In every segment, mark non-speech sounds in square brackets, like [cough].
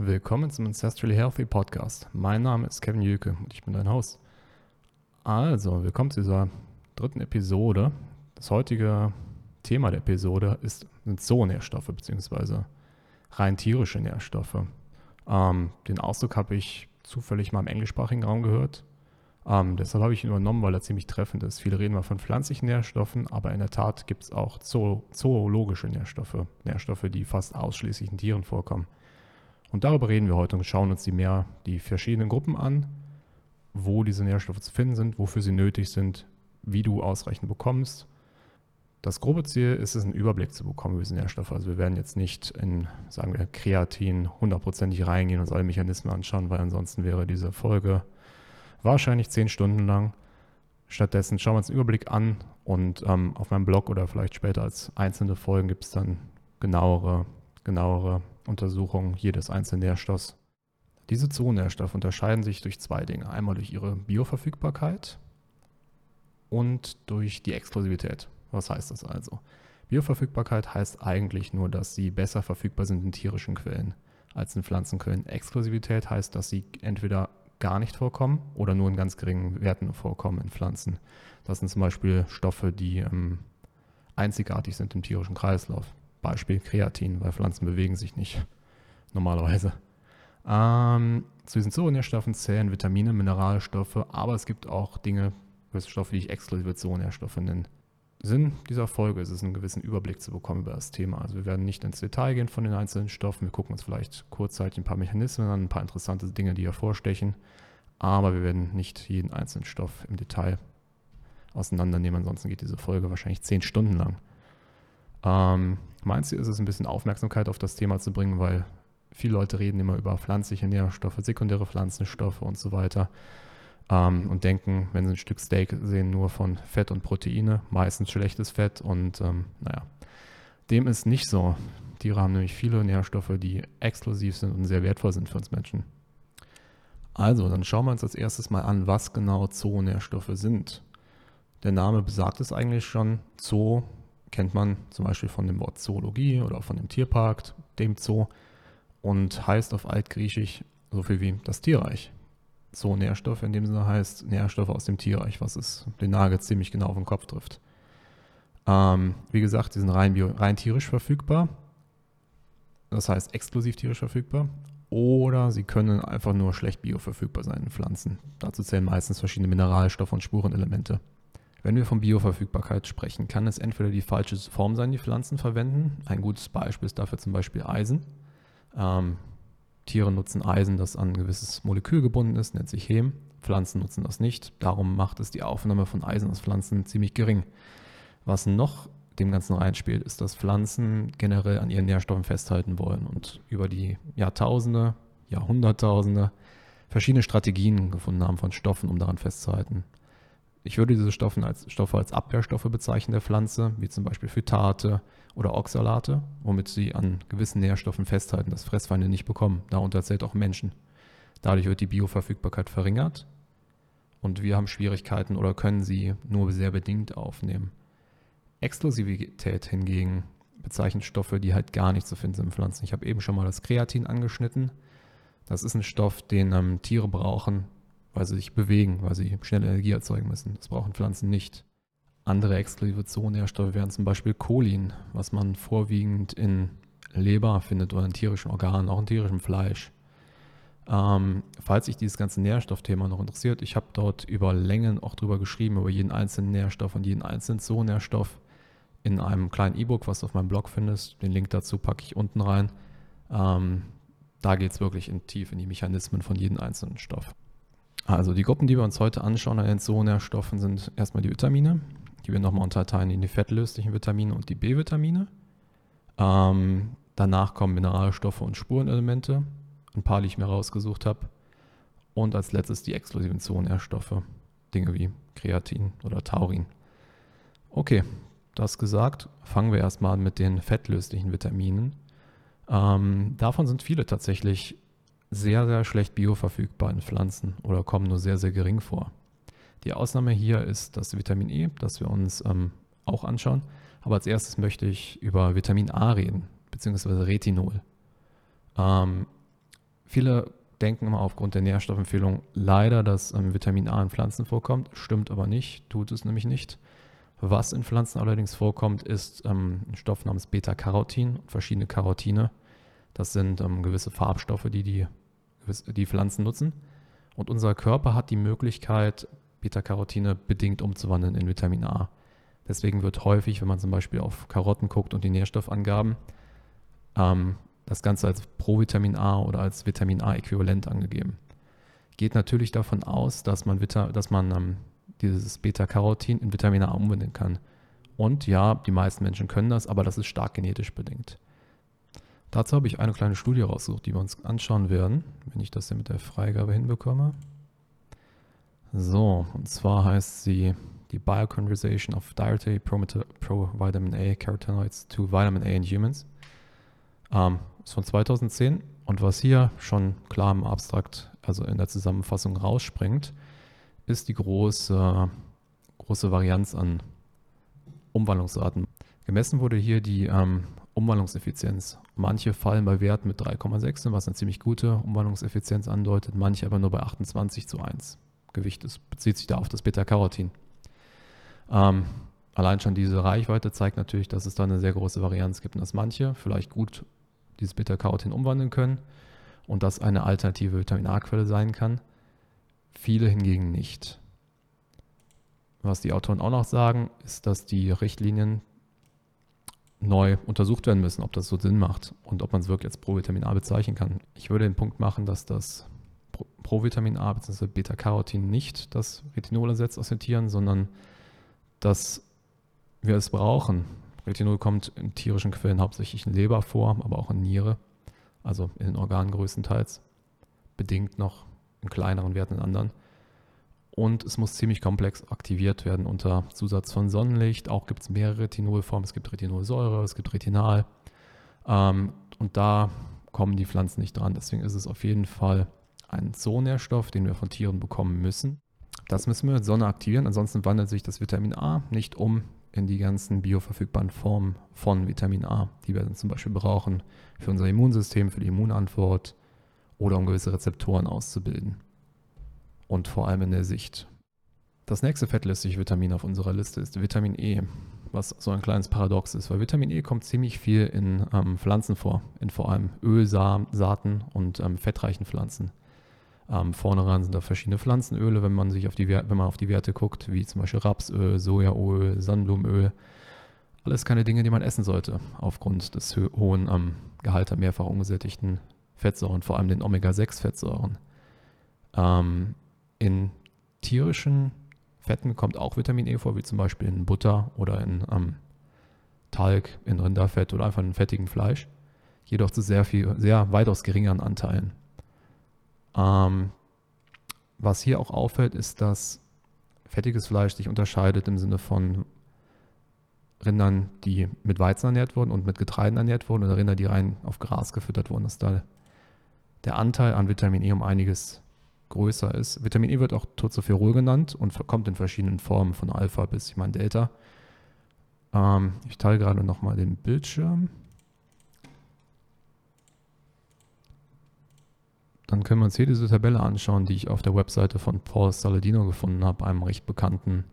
Willkommen zum Ancestrally Healthy Podcast. Mein Name ist Kevin Jüke und ich bin dein Host. Also, willkommen zu dieser dritten Episode. Das heutige Thema der Episode ist, sind Zoonährstoffe bzw. rein tierische Nährstoffe. Ähm, den Ausdruck habe ich zufällig mal im englischsprachigen Raum gehört. Ähm, deshalb habe ich ihn übernommen, weil er ziemlich treffend ist. Viele reden mal von pflanzlichen Nährstoffen, aber in der Tat gibt es auch zoo zoologische Nährstoffe, Nährstoffe, die fast ausschließlich in Tieren vorkommen. Und darüber reden wir heute und schauen uns die mehr die verschiedenen Gruppen an, wo diese Nährstoffe zu finden sind, wofür sie nötig sind, wie du ausreichend bekommst. Das grobe Ziel ist es, einen Überblick zu bekommen über diese Nährstoffe. Also wir werden jetzt nicht in, sagen wir, Kreatin hundertprozentig reingehen und uns alle Mechanismen anschauen, weil ansonsten wäre diese Folge wahrscheinlich zehn Stunden lang. Stattdessen schauen wir uns einen Überblick an und ähm, auf meinem Blog oder vielleicht später als einzelne Folgen gibt es dann genauere, genauere Untersuchungen jedes einzelnen Nährstoffs. Diese Zoonährstoffe unterscheiden sich durch zwei Dinge. Einmal durch ihre Bioverfügbarkeit und durch die Exklusivität. Was heißt das also? Bioverfügbarkeit heißt eigentlich nur, dass sie besser verfügbar sind in tierischen Quellen als in Pflanzenquellen. Exklusivität heißt, dass sie entweder gar nicht vorkommen oder nur in ganz geringen Werten vorkommen in Pflanzen. Das sind zum Beispiel Stoffe, die ähm, einzigartig sind im tierischen Kreislauf. Beispiel Kreatin, weil Pflanzen bewegen sich nicht normalerweise. Ähm, zu diesen Zoonährstoffen zählen Vitamine, Mineralstoffe, aber es gibt auch Dinge, Stoffe, die ich exklusive Zoonährstoffe nenne. Sinn dieser Folge ist es, einen gewissen Überblick zu bekommen über das Thema. Also wir werden nicht ins Detail gehen von den einzelnen Stoffen. Wir gucken uns vielleicht kurzzeitig ein paar Mechanismen an, ein paar interessante Dinge, die hervorstechen. Aber wir werden nicht jeden einzelnen Stoff im Detail auseinandernehmen. Ansonsten geht diese Folge wahrscheinlich zehn Stunden lang. Ähm, mein Ziel ist es, ein bisschen Aufmerksamkeit auf das Thema zu bringen, weil viele Leute reden immer über pflanzliche Nährstoffe, sekundäre Pflanzenstoffe und so weiter ähm, und denken, wenn sie ein Stück Steak sehen, nur von Fett und Proteine, meistens schlechtes Fett und ähm, naja, dem ist nicht so. Tiere haben nämlich viele Nährstoffe, die exklusiv sind und sehr wertvoll sind für uns Menschen. Also, dann schauen wir uns als erstes mal an, was genau Zoonährstoffe sind. Der Name besagt es eigentlich schon. Zoo kennt man zum Beispiel von dem Wort Zoologie oder von dem Tierpark, dem Zoo, und heißt auf Altgriechisch so viel wie das Tierreich. So Nährstoffe in dem Sinne heißt Nährstoffe aus dem Tierreich, was es den Nagel ziemlich genau auf den Kopf trifft. Ähm, wie gesagt, die sind rein, bio, rein tierisch verfügbar, das heißt exklusiv tierisch verfügbar, oder sie können einfach nur schlecht bioverfügbar sein in Pflanzen. Dazu zählen meistens verschiedene Mineralstoffe und Spurenelemente. Wenn wir von Bioverfügbarkeit sprechen, kann es entweder die falsche Form sein, die Pflanzen verwenden. Ein gutes Beispiel ist dafür zum Beispiel Eisen. Ähm, Tiere nutzen Eisen, das an ein gewisses Molekül gebunden ist, nennt sich Hem. Pflanzen nutzen das nicht. Darum macht es die Aufnahme von Eisen aus Pflanzen ziemlich gering. Was noch dem Ganzen reinspielt, ist, dass Pflanzen generell an ihren Nährstoffen festhalten wollen und über die Jahrtausende, Jahrhunderttausende verschiedene Strategien gefunden haben von Stoffen, um daran festzuhalten. Ich würde diese Stoffe als, Stoffe als Abwehrstoffe bezeichnen der Pflanze, wie zum Beispiel Phytate oder Oxalate, womit sie an gewissen Nährstoffen festhalten, dass Fressfeinde nicht bekommen. Darunter zählt auch Menschen. Dadurch wird die Bioverfügbarkeit verringert und wir haben Schwierigkeiten oder können sie nur sehr bedingt aufnehmen. Exklusivität hingegen bezeichnet Stoffe, die halt gar nicht zu finden sind in Pflanzen. Ich habe eben schon mal das Kreatin angeschnitten. Das ist ein Stoff, den ähm, Tiere brauchen, weil sie sich bewegen, weil sie schnell Energie erzeugen müssen. Das brauchen Pflanzen nicht. Andere exklusive Zoonährstoffe wären zum Beispiel Cholin, was man vorwiegend in Leber findet oder in tierischen Organen, auch in tierischem Fleisch. Ähm, falls sich dieses ganze Nährstoffthema noch interessiert, ich habe dort über Längen auch drüber geschrieben, über jeden einzelnen Nährstoff und jeden einzelnen Zoonährstoff in einem kleinen E-Book, was du auf meinem Blog findest. Den Link dazu packe ich unten rein. Ähm, da geht es wirklich in tief in die Mechanismen von jedem einzelnen Stoff. Also die Gruppen, die wir uns heute anschauen an den Zoonährstoffen, sind erstmal die Vitamine. Die wir nochmal unterteilen in die fettlöslichen Vitamine und die B-Vitamine. Ähm, danach kommen Mineralstoffe und Spurenelemente. Ein paar, die ich mir rausgesucht habe. Und als letztes die exklusiven Zoonährstoffe. Dinge wie Kreatin oder Taurin. Okay, das gesagt, fangen wir erstmal an mit den fettlöslichen Vitaminen. Ähm, davon sind viele tatsächlich sehr, sehr schlecht bioverfügbar in Pflanzen oder kommen nur sehr, sehr gering vor. Die Ausnahme hier ist das Vitamin E, das wir uns ähm, auch anschauen. Aber als erstes möchte ich über Vitamin A reden, beziehungsweise Retinol. Ähm, Viele denken immer aufgrund der Nährstoffempfehlung leider, dass ähm, Vitamin A in Pflanzen vorkommt. Stimmt aber nicht, tut es nämlich nicht. Was in Pflanzen allerdings vorkommt, ist ähm, ein Stoff namens Beta-Carotin und verschiedene Carotine. Das sind ähm, gewisse Farbstoffe, die, die die Pflanzen nutzen. Und unser Körper hat die Möglichkeit, Beta-Carotine bedingt umzuwandeln in Vitamin A. Deswegen wird häufig, wenn man zum Beispiel auf Karotten guckt und die Nährstoffangaben, ähm, das Ganze als Provitamin A oder als Vitamin A-Äquivalent angegeben. Geht natürlich davon aus, dass man, Vita, dass man ähm, dieses Beta-Carotin in Vitamin A umwandeln kann. Und ja, die meisten Menschen können das, aber das ist stark genetisch bedingt. Dazu habe ich eine kleine Studie rausgesucht, die wir uns anschauen werden, wenn ich das hier mit der Freigabe hinbekomme. So, und zwar heißt sie die Bioconversation of Dietary Pro-Vitamin A Carotenoids to Vitamin A in Humans. Ähm, ist von 2010 und was hier schon klar im Abstrakt, also in der Zusammenfassung rausspringt, ist die große, große Varianz an Umwandlungsarten. Gemessen wurde hier die ähm, Umwandlungseffizienz. Manche fallen bei Werten mit 3,6, was eine ziemlich gute Umwandlungseffizienz andeutet, manche aber nur bei 28 zu 1. Gewicht ist, bezieht sich da auf das Beta-Carotin. Ähm, allein schon diese Reichweite zeigt natürlich, dass es da eine sehr große Varianz gibt und dass manche vielleicht gut dieses Beta-Carotin umwandeln können und das eine alternative Vitamin A-Quelle sein kann. Viele hingegen nicht. Was die Autoren auch noch sagen, ist, dass die Richtlinien neu untersucht werden müssen, ob das so Sinn macht und ob man es wirklich als Provitamin A bezeichnen kann. Ich würde den Punkt machen, dass das Provitamin A bzw. Beta-Carotin nicht das Retinol ersetzt aus den Tieren, sondern dass wir es brauchen. Retinol kommt in tierischen Quellen hauptsächlich in Leber vor, aber auch in Niere, also in den Organen größtenteils, bedingt noch in kleineren Werten in anderen. Und es muss ziemlich komplex aktiviert werden unter Zusatz von Sonnenlicht. Auch gibt es mehrere Retinolformen. Es gibt Retinolsäure, es gibt Retinal. Ähm, und da kommen die Pflanzen nicht dran. Deswegen ist es auf jeden Fall ein Zoonährstoff, den wir von Tieren bekommen müssen. Das müssen wir mit Sonne aktivieren. Ansonsten wandelt sich das Vitamin A nicht um in die ganzen bioverfügbaren Formen von Vitamin A, die wir dann zum Beispiel brauchen für unser Immunsystem, für die Immunantwort oder um gewisse Rezeptoren auszubilden und vor allem in der Sicht. Das nächste fettlästige Vitamin auf unserer Liste ist Vitamin E, was so ein kleines Paradox ist, weil Vitamin E kommt ziemlich viel in ähm, Pflanzen vor, in vor allem Ölsaaten und ähm, fettreichen Pflanzen. Ähm, vorne ran sind da verschiedene Pflanzenöle, wenn man sich auf die, wenn man auf die Werte guckt, wie zum Beispiel Rapsöl, Sojaöl, Sonnenblumenöl. Alles keine Dinge, die man essen sollte, aufgrund des hohen ähm, Gehalt an mehrfach ungesättigten Fettsäuren, vor allem den Omega-6-Fettsäuren. Ähm, in tierischen Fetten kommt auch Vitamin E vor, wie zum Beispiel in Butter oder in ähm, Talg, in Rinderfett oder einfach in fettigem Fleisch. Jedoch zu sehr viel, sehr weitaus geringeren Anteilen. Ähm, was hier auch auffällt, ist, dass fettiges Fleisch sich unterscheidet im Sinne von Rindern, die mit Weizen ernährt wurden und mit Getreiden ernährt wurden oder Rinder, die rein auf Gras gefüttert wurden, dass da der Anteil an Vitamin E um einiges größer ist. Vitamin E wird auch Tocopherol genannt und kommt in verschiedenen Formen von Alpha bis, ich meine, Delta. Ähm, ich teile gerade nochmal den Bildschirm. Dann können wir uns hier diese Tabelle anschauen, die ich auf der Webseite von Paul Saladino gefunden habe, einem recht bekannten,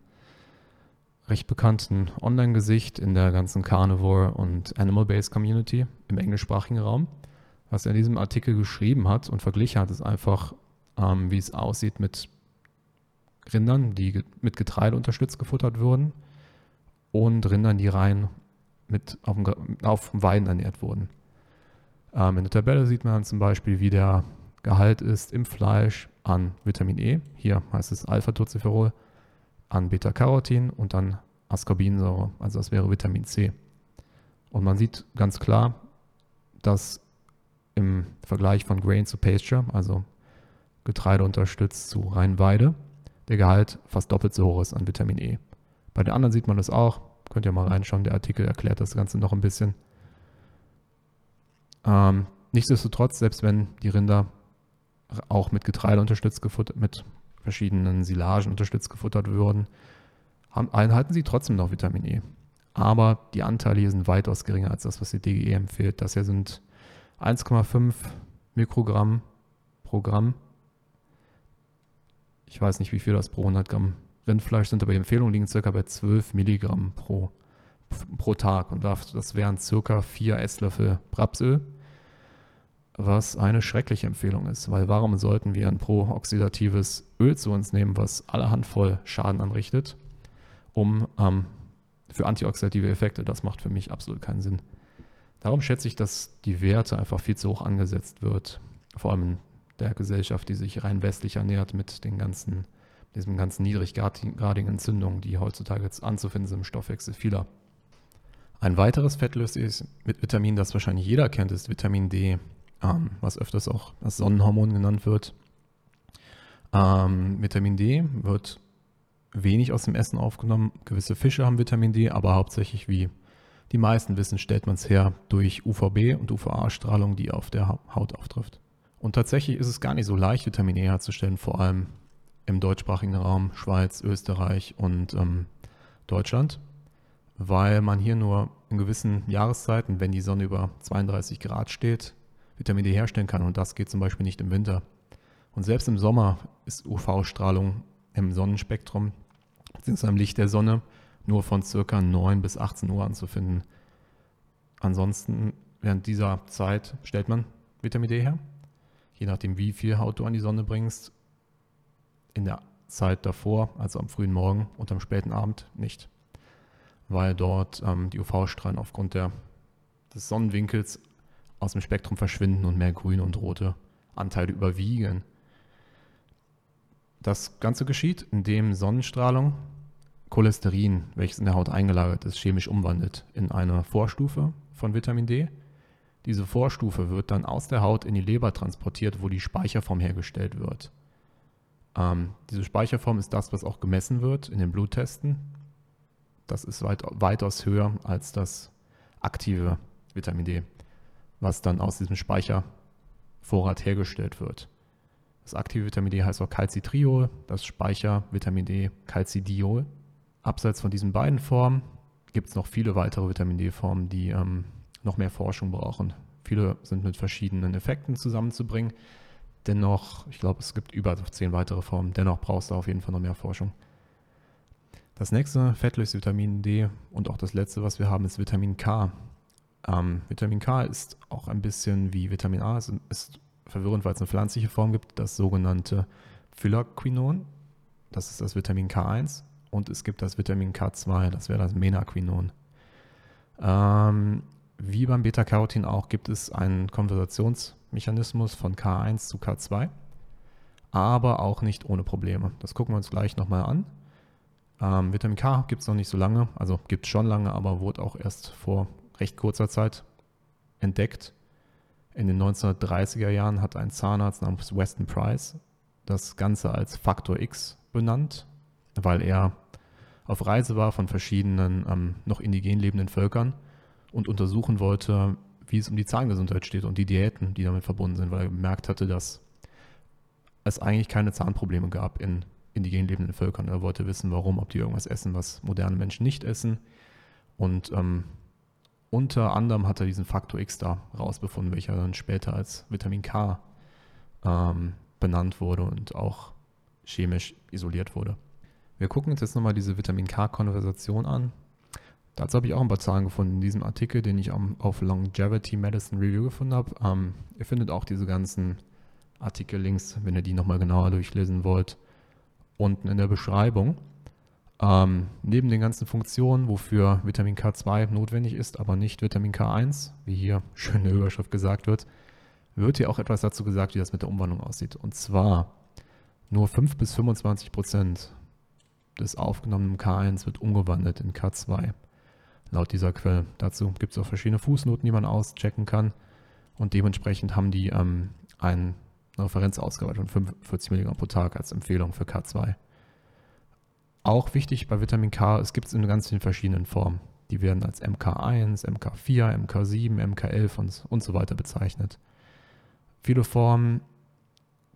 recht bekannten Online-Gesicht in der ganzen Carnivore und Animal-Based Community im englischsprachigen Raum. Was er in diesem Artikel geschrieben hat und verglichen hat, ist einfach ähm, wie es aussieht mit Rindern, die mit Getreide unterstützt gefuttert wurden und Rindern, die rein mit auf dem, auf dem Weiden ernährt wurden. Ähm, in der Tabelle sieht man zum Beispiel, wie der Gehalt ist im Fleisch an Vitamin E, hier heißt es Alpha-Tocopherol, an Beta-Carotin und dann Ascorbinsäure, also das wäre Vitamin C. Und man sieht ganz klar, dass im Vergleich von Grain zu Pasture, also Getreide unterstützt zu Rheinweide, der Gehalt fast doppelt so hoch ist an Vitamin E. Bei den anderen sieht man das auch. Könnt ihr mal reinschauen, der Artikel erklärt das Ganze noch ein bisschen. Ähm, nichtsdestotrotz, selbst wenn die Rinder auch mit Getreide unterstützt gefuttert, mit verschiedenen Silagen unterstützt gefuttert würden, haben, erhalten sie trotzdem noch Vitamin E. Aber die Anteile hier sind weitaus geringer als das, was die DGE empfiehlt. Das hier sind 1,5 Mikrogramm pro Gramm. Ich weiß nicht, wie viel das pro 100 Gramm Rindfleisch sind, aber die Empfehlungen liegen circa bei 12 Milligramm pro, pro Tag. Und das wären circa 4 Esslöffel Rapsöl, was eine schreckliche Empfehlung ist. Weil warum sollten wir ein pro-oxidatives Öl zu uns nehmen, was allerhand voll Schaden anrichtet, um ähm, für antioxidative Effekte? Das macht für mich absolut keinen Sinn. Darum schätze ich, dass die Werte einfach viel zu hoch angesetzt wird. Vor allem der Gesellschaft, die sich rein westlich ernährt mit den ganzen diesen ganzen niedriggradigen Entzündungen, die heutzutage jetzt anzufinden sind im Stoffwechsel vieler. Ein weiteres fettlösliches Vitamin, das wahrscheinlich jeder kennt, ist Vitamin D, ähm, was öfters auch das Sonnenhormon genannt wird. Ähm, Vitamin D wird wenig aus dem Essen aufgenommen. Gewisse Fische haben Vitamin D, aber hauptsächlich, wie die meisten wissen, stellt man es her durch UVB und UVA-Strahlung, die auf der Haut auftrifft. Und tatsächlich ist es gar nicht so leicht, Vitamin E herzustellen, vor allem im deutschsprachigen Raum, Schweiz, Österreich und ähm, Deutschland, weil man hier nur in gewissen Jahreszeiten, wenn die Sonne über 32 Grad steht, Vitamin D herstellen kann. Und das geht zum Beispiel nicht im Winter. Und selbst im Sommer ist UV-Strahlung im Sonnenspektrum beziehungsweise im Licht der Sonne nur von circa 9 bis 18 Uhr anzufinden. Ansonsten während dieser Zeit stellt man Vitamin D her. Je nachdem, wie viel Haut du an die Sonne bringst, in der Zeit davor, also am frühen Morgen und am späten Abend nicht, weil dort ähm, die UV-Strahlen aufgrund der, des Sonnenwinkels aus dem Spektrum verschwinden und mehr grüne und rote Anteile überwiegen. Das Ganze geschieht, indem Sonnenstrahlung Cholesterin, welches in der Haut eingelagert ist, chemisch umwandelt in eine Vorstufe von Vitamin D. Diese Vorstufe wird dann aus der Haut in die Leber transportiert, wo die Speicherform hergestellt wird. Ähm, diese Speicherform ist das, was auch gemessen wird in den Bluttesten. Das ist weit, weitaus höher als das aktive Vitamin D, was dann aus diesem Speichervorrat hergestellt wird. Das aktive Vitamin D heißt auch Calcitriol, das Speicher-Vitamin D Calcidiol. Abseits von diesen beiden Formen gibt es noch viele weitere Vitamin D-Formen, die ähm, noch mehr Forschung brauchen. Viele sind mit verschiedenen Effekten zusammenzubringen. Dennoch, ich glaube, es gibt über zehn weitere Formen. Dennoch brauchst du auf jeden Fall noch mehr Forschung. Das nächste fettlöse Vitamin D und auch das letzte, was wir haben, ist Vitamin K. Ähm, Vitamin K ist auch ein bisschen wie Vitamin A. Es ist verwirrend, weil es eine pflanzliche Form gibt, das sogenannte Phylaquinon. Das ist das Vitamin K1. Und es gibt das Vitamin K2, das wäre das Menaquinon. Ähm, wie beim Beta-Carotin auch gibt es einen Konversationsmechanismus von K1 zu K2, aber auch nicht ohne Probleme. Das gucken wir uns gleich nochmal an. Ähm, Vitamin K gibt es noch nicht so lange, also gibt es schon lange, aber wurde auch erst vor recht kurzer Zeit entdeckt. In den 1930er Jahren hat ein Zahnarzt namens Weston Price das Ganze als Faktor X benannt, weil er auf Reise war von verschiedenen ähm, noch indigen lebenden Völkern und untersuchen wollte, wie es um die Zahngesundheit steht und die Diäten, die damit verbunden sind, weil er gemerkt hatte, dass es eigentlich keine Zahnprobleme gab in indigen lebenden Völkern. Er wollte wissen, warum, ob die irgendwas essen, was moderne Menschen nicht essen. Und ähm, unter anderem hat er diesen Faktor X da rausbefunden, welcher dann später als Vitamin K ähm, benannt wurde und auch chemisch isoliert wurde. Wir gucken uns jetzt nochmal diese Vitamin K-Konversation an. Dazu habe ich auch ein paar Zahlen gefunden in diesem Artikel, den ich auf Longevity Medicine Review gefunden habe. Ähm, ihr findet auch diese ganzen Artikel-Links, wenn ihr die nochmal genauer durchlesen wollt, unten in der Beschreibung. Ähm, neben den ganzen Funktionen, wofür Vitamin K2 notwendig ist, aber nicht Vitamin K1, wie hier schön in der Überschrift gesagt wird, wird hier auch etwas dazu gesagt, wie das mit der Umwandlung aussieht. Und zwar nur 5 bis 25 Prozent des aufgenommenen K1 wird umgewandelt in K2 laut dieser Quelle. Dazu gibt es auch verschiedene Fußnoten, die man auschecken kann. Und dementsprechend haben die ähm, eine Referenz ausgearbeitet von 45 Milligramm pro Tag als Empfehlung für K2. Auch wichtig bei Vitamin K, es gibt es in ganz vielen verschiedenen Formen. Die werden als MK1, MK4, MK7, MK11 und, und so weiter bezeichnet. Viele Formen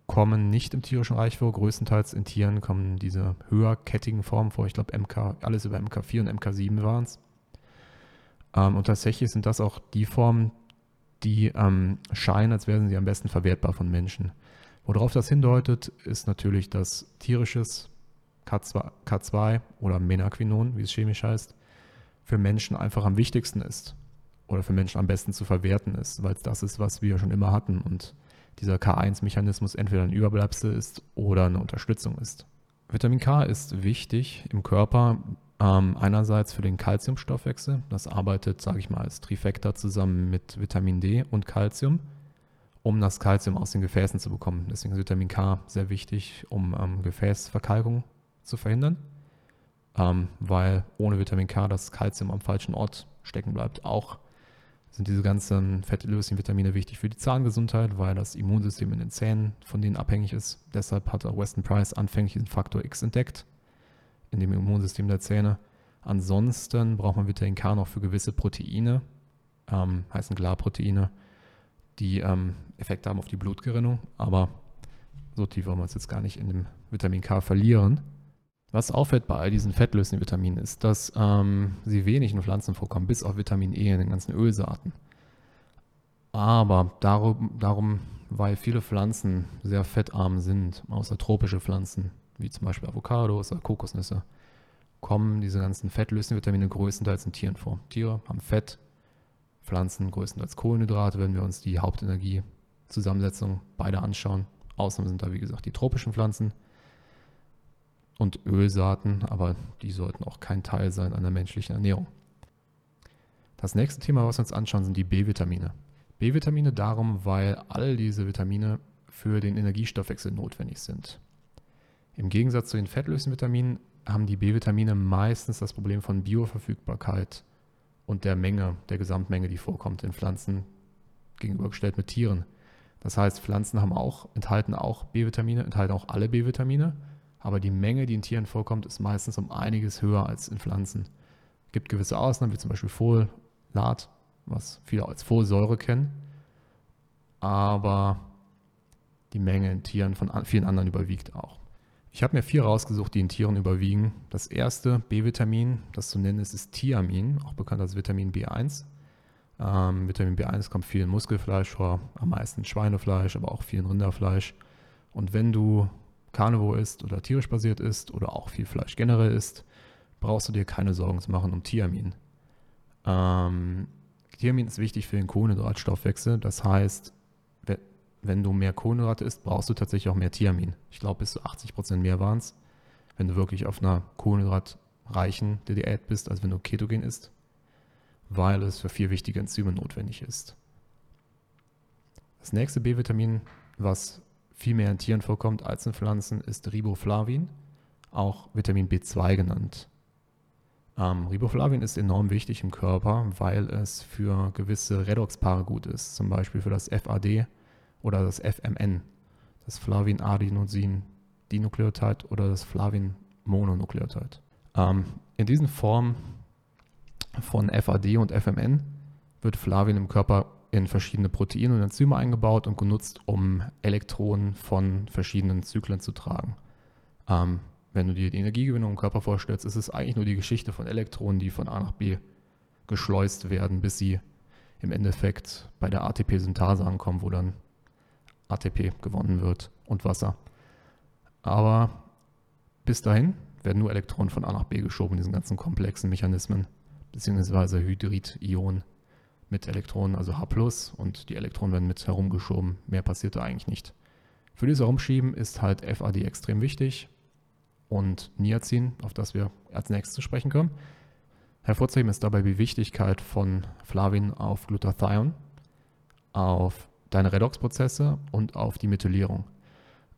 kommen nicht im tierischen Reich vor. Größtenteils in Tieren kommen diese höherkettigen Formen vor. Ich glaube, MK, alles über MK4 und MK7 waren es. Ähm, und tatsächlich sind das auch die Formen, die ähm, scheinen, als wären sie am besten verwertbar von Menschen. Worauf das hindeutet, ist natürlich, dass tierisches K2, K2 oder Menaquinon, wie es chemisch heißt, für Menschen einfach am wichtigsten ist oder für Menschen am besten zu verwerten ist, weil es das ist, was wir schon immer hatten und dieser K1-Mechanismus entweder ein Überbleibsel ist oder eine Unterstützung ist. Vitamin K ist wichtig im Körper, ähm, einerseits für den Kalziumstoffwechsel. Das arbeitet, sage ich mal, als Trifecta zusammen mit Vitamin D und Kalzium, um das Kalzium aus den Gefäßen zu bekommen. Deswegen ist Vitamin K sehr wichtig, um ähm, Gefäßverkalkung zu verhindern, ähm, weil ohne Vitamin K das Kalzium am falschen Ort stecken bleibt. Auch sind diese ganzen fettlöslichen Vitamine wichtig für die Zahngesundheit, weil das Immunsystem in den Zähnen von denen abhängig ist. Deshalb hat auch Weston Price anfänglich den Faktor X entdeckt in dem Immunsystem der Zähne. Ansonsten braucht man Vitamin K noch für gewisse Proteine, ähm, heißen Glarproteine, die ähm, Effekte haben auf die Blutgerinnung, aber so tief wollen wir uns jetzt gar nicht in dem Vitamin K verlieren. Was auffällt bei all diesen fettlösenden Vitaminen ist, dass ähm, sie wenig in Pflanzen vorkommen, bis auf Vitamin E in den ganzen Ölsaaten. Aber darum, darum, weil viele Pflanzen sehr fettarm sind, außer tropische Pflanzen, wie zum Beispiel Avocados oder Kokosnüsse, kommen diese ganzen fettlösenden Vitamine größtenteils in Tieren vor. Tiere haben Fett, Pflanzen größtenteils Kohlenhydrate, wenn wir uns die Hauptenergiezusammensetzung beide anschauen. Ausnahmen sind da, wie gesagt, die tropischen Pflanzen und Ölsaaten, aber die sollten auch kein Teil sein einer menschlichen Ernährung. Das nächste Thema, was wir uns anschauen, sind die B-Vitamine. B-Vitamine darum, weil all diese Vitamine für den Energiestoffwechsel notwendig sind. Im Gegensatz zu den fettlösenden Vitaminen haben die B-Vitamine meistens das Problem von Bioverfügbarkeit und der Menge, der Gesamtmenge, die vorkommt in Pflanzen gegenübergestellt mit Tieren. Das heißt, Pflanzen haben auch, enthalten auch B-Vitamine, enthalten auch alle B-Vitamine, aber die Menge, die in Tieren vorkommt, ist meistens um einiges höher als in Pflanzen. Es gibt gewisse Ausnahmen, wie zum Beispiel Folat, was viele als Folsäure kennen, aber die Menge in Tieren von vielen anderen überwiegt auch. Ich habe mir vier rausgesucht, die in Tieren überwiegen. Das erste B-Vitamin, das zu nennen ist, ist Thiamin, auch bekannt als Vitamin B1. Ähm, Vitamin B1 kommt viel in Muskelfleisch vor, am meisten Schweinefleisch, aber auch viel in Rinderfleisch. Und wenn du Carnivore isst oder tierisch basiert isst oder auch viel Fleisch generell isst, brauchst du dir keine Sorgen zu machen um Thiamin. Ähm, Thiamin ist wichtig für den Kohlenhydratstoffwechsel. Das heißt, wenn du mehr Kohlenhydrate isst, brauchst du tatsächlich auch mehr Thiamin. Ich glaube, bis zu 80 Prozent mehr waren es, wenn du wirklich auf einer kohlenhydratreichen Diät bist, als wenn du ketogen isst, weil es für vier wichtige Enzyme notwendig ist. Das nächste B-Vitamin, was viel mehr in Tieren vorkommt als in Pflanzen, ist Riboflavin, auch Vitamin B2 genannt. Ähm, Riboflavin ist enorm wichtig im Körper, weil es für gewisse Redoxpaare gut ist, zum Beispiel für das FAD oder das FMN, das Flavin-Adenosin-Dinukleotid oder das Flavin-Mononukleotid. Ähm, in diesen Formen von FAD und FMN wird Flavin im Körper in verschiedene Proteine und Enzyme eingebaut und genutzt, um Elektronen von verschiedenen Zyklen zu tragen. Ähm, wenn du dir die Energiegewinnung im Körper vorstellst, ist es eigentlich nur die Geschichte von Elektronen, die von A nach B geschleust werden, bis sie im Endeffekt bei der ATP-Synthase ankommen, wo dann ATP gewonnen wird und Wasser. Aber bis dahin werden nur Elektronen von A nach B geschoben, diesen ganzen komplexen Mechanismen, beziehungsweise Hydrid-Ionen mit Elektronen, also H+, und die Elektronen werden mit herumgeschoben. Mehr passiert da eigentlich nicht. Für dieses Herumschieben ist halt FAD extrem wichtig und Niacin, auf das wir als nächstes zu sprechen kommen. Hervorzuheben ist dabei die Wichtigkeit von Flavin auf Glutathion, auf deine Redox-Prozesse und auf die Methylierung.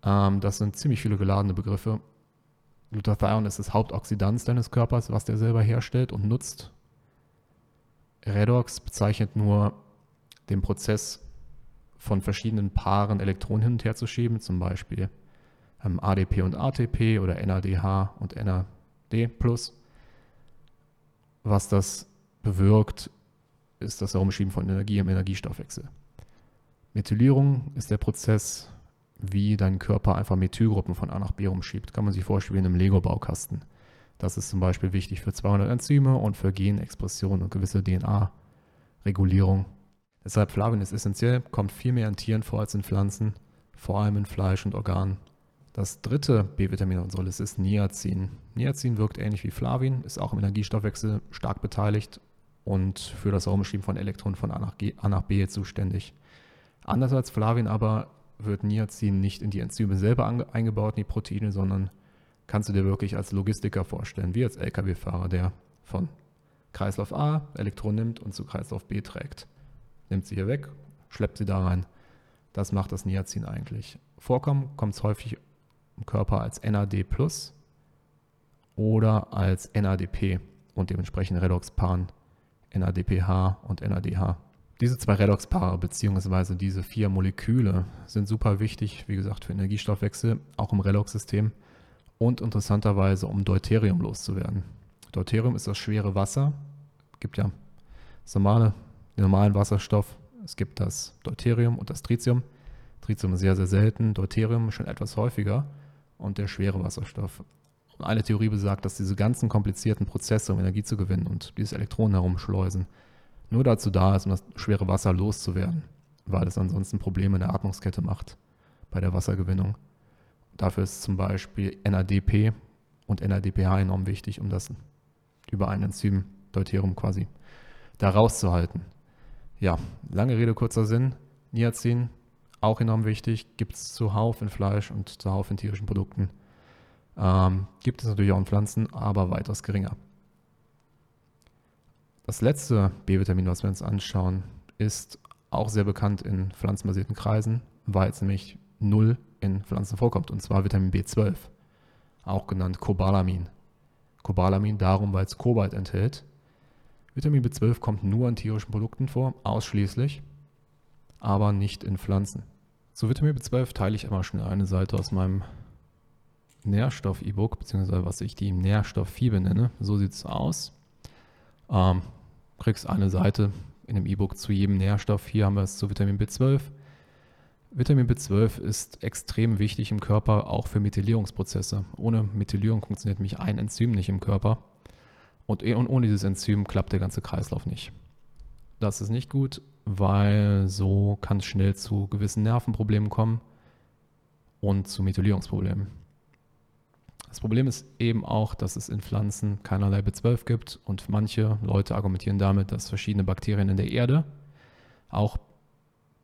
Ähm, das sind ziemlich viele geladene Begriffe. Glutathion ist das Hauptoxidans deines Körpers, was der selber herstellt und nutzt. Redox bezeichnet nur den Prozess von verschiedenen Paaren Elektronen hin und her zu schieben, zum Beispiel ähm, ADP und ATP oder NADH und NAD+. Was das bewirkt, ist das Herumschieben von Energie im Energiestoffwechsel. Methylierung ist der Prozess, wie dein Körper einfach Methylgruppen von A nach B rumschiebt. Kann man sich vorstellen wie in einem Lego-Baukasten. Das ist zum Beispiel wichtig für 200 Enzyme und für Genexpression und gewisse DNA-Regulierung. Deshalb Flavin ist essentiell, kommt viel mehr in Tieren vor als in Pflanzen. vor allem in Fleisch und Organen. Das dritte B-Vitamin in unserer Liste ist Niacin. Niacin wirkt ähnlich wie Flavin, ist auch im Energiestoffwechsel stark beteiligt und für das Herumschieben von Elektronen von A nach, G, A nach B zuständig. Anders als Flavin aber wird Niacin nicht in die Enzyme selber eingebaut, in die Proteine, sondern kannst du dir wirklich als Logistiker vorstellen, wie als Lkw-Fahrer, der von Kreislauf A Elektronen nimmt und zu Kreislauf B trägt. Nimmt sie hier weg, schleppt sie da rein. Das macht das Niacin eigentlich. Vorkommen kommt es häufig im Körper als NAD oder als NADP und dementsprechend Redoxpan, NADPH und NADH. Diese zwei Redoxpaare bzw. diese vier Moleküle sind super wichtig, wie gesagt, für Energiestoffwechsel, auch im Redox-System und interessanterweise, um Deuterium loszuwerden. Deuterium ist das schwere Wasser. Es gibt ja das normale, den normalen Wasserstoff. Es gibt das Deuterium und das Tritium. Tritium ist sehr, sehr selten, Deuterium schon etwas häufiger und der schwere Wasserstoff. Und eine Theorie besagt, dass diese ganzen komplizierten Prozesse, um Energie zu gewinnen und dieses Elektronen herumschleusen, nur dazu da ist, um das schwere Wasser loszuwerden, weil es ansonsten Probleme in der Atmungskette macht bei der Wassergewinnung. Dafür ist zum Beispiel NADP und NADPH enorm wichtig, um das über ein Enzym Deuterium quasi da rauszuhalten. Ja, lange Rede, kurzer Sinn. Niacin, auch enorm wichtig, gibt es zuhauf in Fleisch und zuhauf in tierischen Produkten. Ähm, gibt es natürlich auch in Pflanzen, aber weitaus geringer. Das letzte B-Vitamin, was wir uns anschauen, ist auch sehr bekannt in pflanzenbasierten Kreisen, weil es nämlich null in Pflanzen vorkommt, und zwar Vitamin B12, auch genannt Cobalamin. Cobalamin darum, weil es Kobalt enthält. Vitamin B12 kommt nur in tierischen Produkten vor, ausschließlich, aber nicht in Pflanzen. Zu Vitamin B12 teile ich immer schnell eine Seite aus meinem Nährstoff-E-Book, beziehungsweise was ich die Nährstoff-Fiebe nenne. So sieht es aus. Ähm, kriegst eine Seite in dem E-Book zu jedem Nährstoff. Hier haben wir es zu Vitamin B12. Vitamin B12 ist extrem wichtig im Körper, auch für Methylierungsprozesse. Ohne Methylierung funktioniert nämlich ein Enzym nicht im Körper. Und ohne dieses Enzym klappt der ganze Kreislauf nicht. Das ist nicht gut, weil so kann es schnell zu gewissen Nervenproblemen kommen und zu Methylierungsproblemen. Das Problem ist eben auch, dass es in Pflanzen keinerlei B12 gibt und manche Leute argumentieren damit, dass verschiedene Bakterien in der Erde auch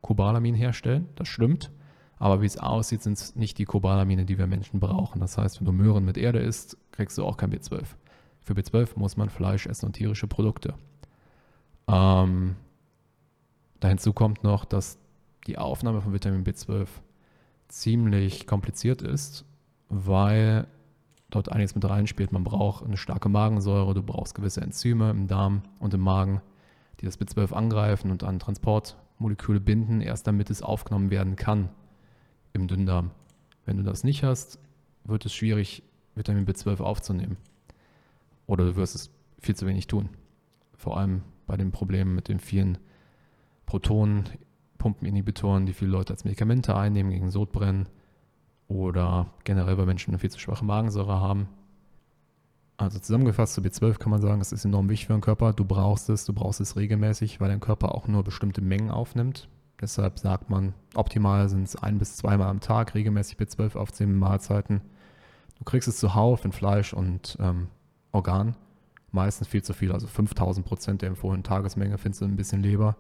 Cobalamin herstellen. Das stimmt. Aber wie es aussieht, sind es nicht die Cobalamine, die wir Menschen brauchen. Das heißt, wenn du Möhren mit Erde isst, kriegst du auch kein B12. Für B12 muss man Fleisch essen und tierische Produkte. Ähm, da kommt noch, dass die Aufnahme von Vitamin B12 ziemlich kompliziert ist, weil dort einiges mit reinspielt. Man braucht eine starke Magensäure, du brauchst gewisse Enzyme im Darm und im Magen, die das B12 angreifen und an Transportmoleküle binden, erst damit es aufgenommen werden kann im Dünndarm. Wenn du das nicht hast, wird es schwierig, Vitamin B12 aufzunehmen. Oder du wirst es viel zu wenig tun. Vor allem bei den Problemen mit den vielen Protonenpumpeninhibitoren, die viele Leute als Medikamente einnehmen gegen Sodbrennen oder generell bei Menschen eine viel zu schwache Magensäure haben. Also zusammengefasst zu B12 kann man sagen, es ist enorm wichtig für den Körper. Du brauchst es, du brauchst es regelmäßig, weil dein Körper auch nur bestimmte Mengen aufnimmt. Deshalb sagt man, optimal sind es ein bis zweimal am Tag regelmäßig B12 aufzunehmen Mahlzeiten. Du kriegst es zuhauf in Fleisch und ähm, Organ. Meistens viel zu viel, also 5000 Prozent der empfohlenen Tagesmenge findest du ein bisschen Leber.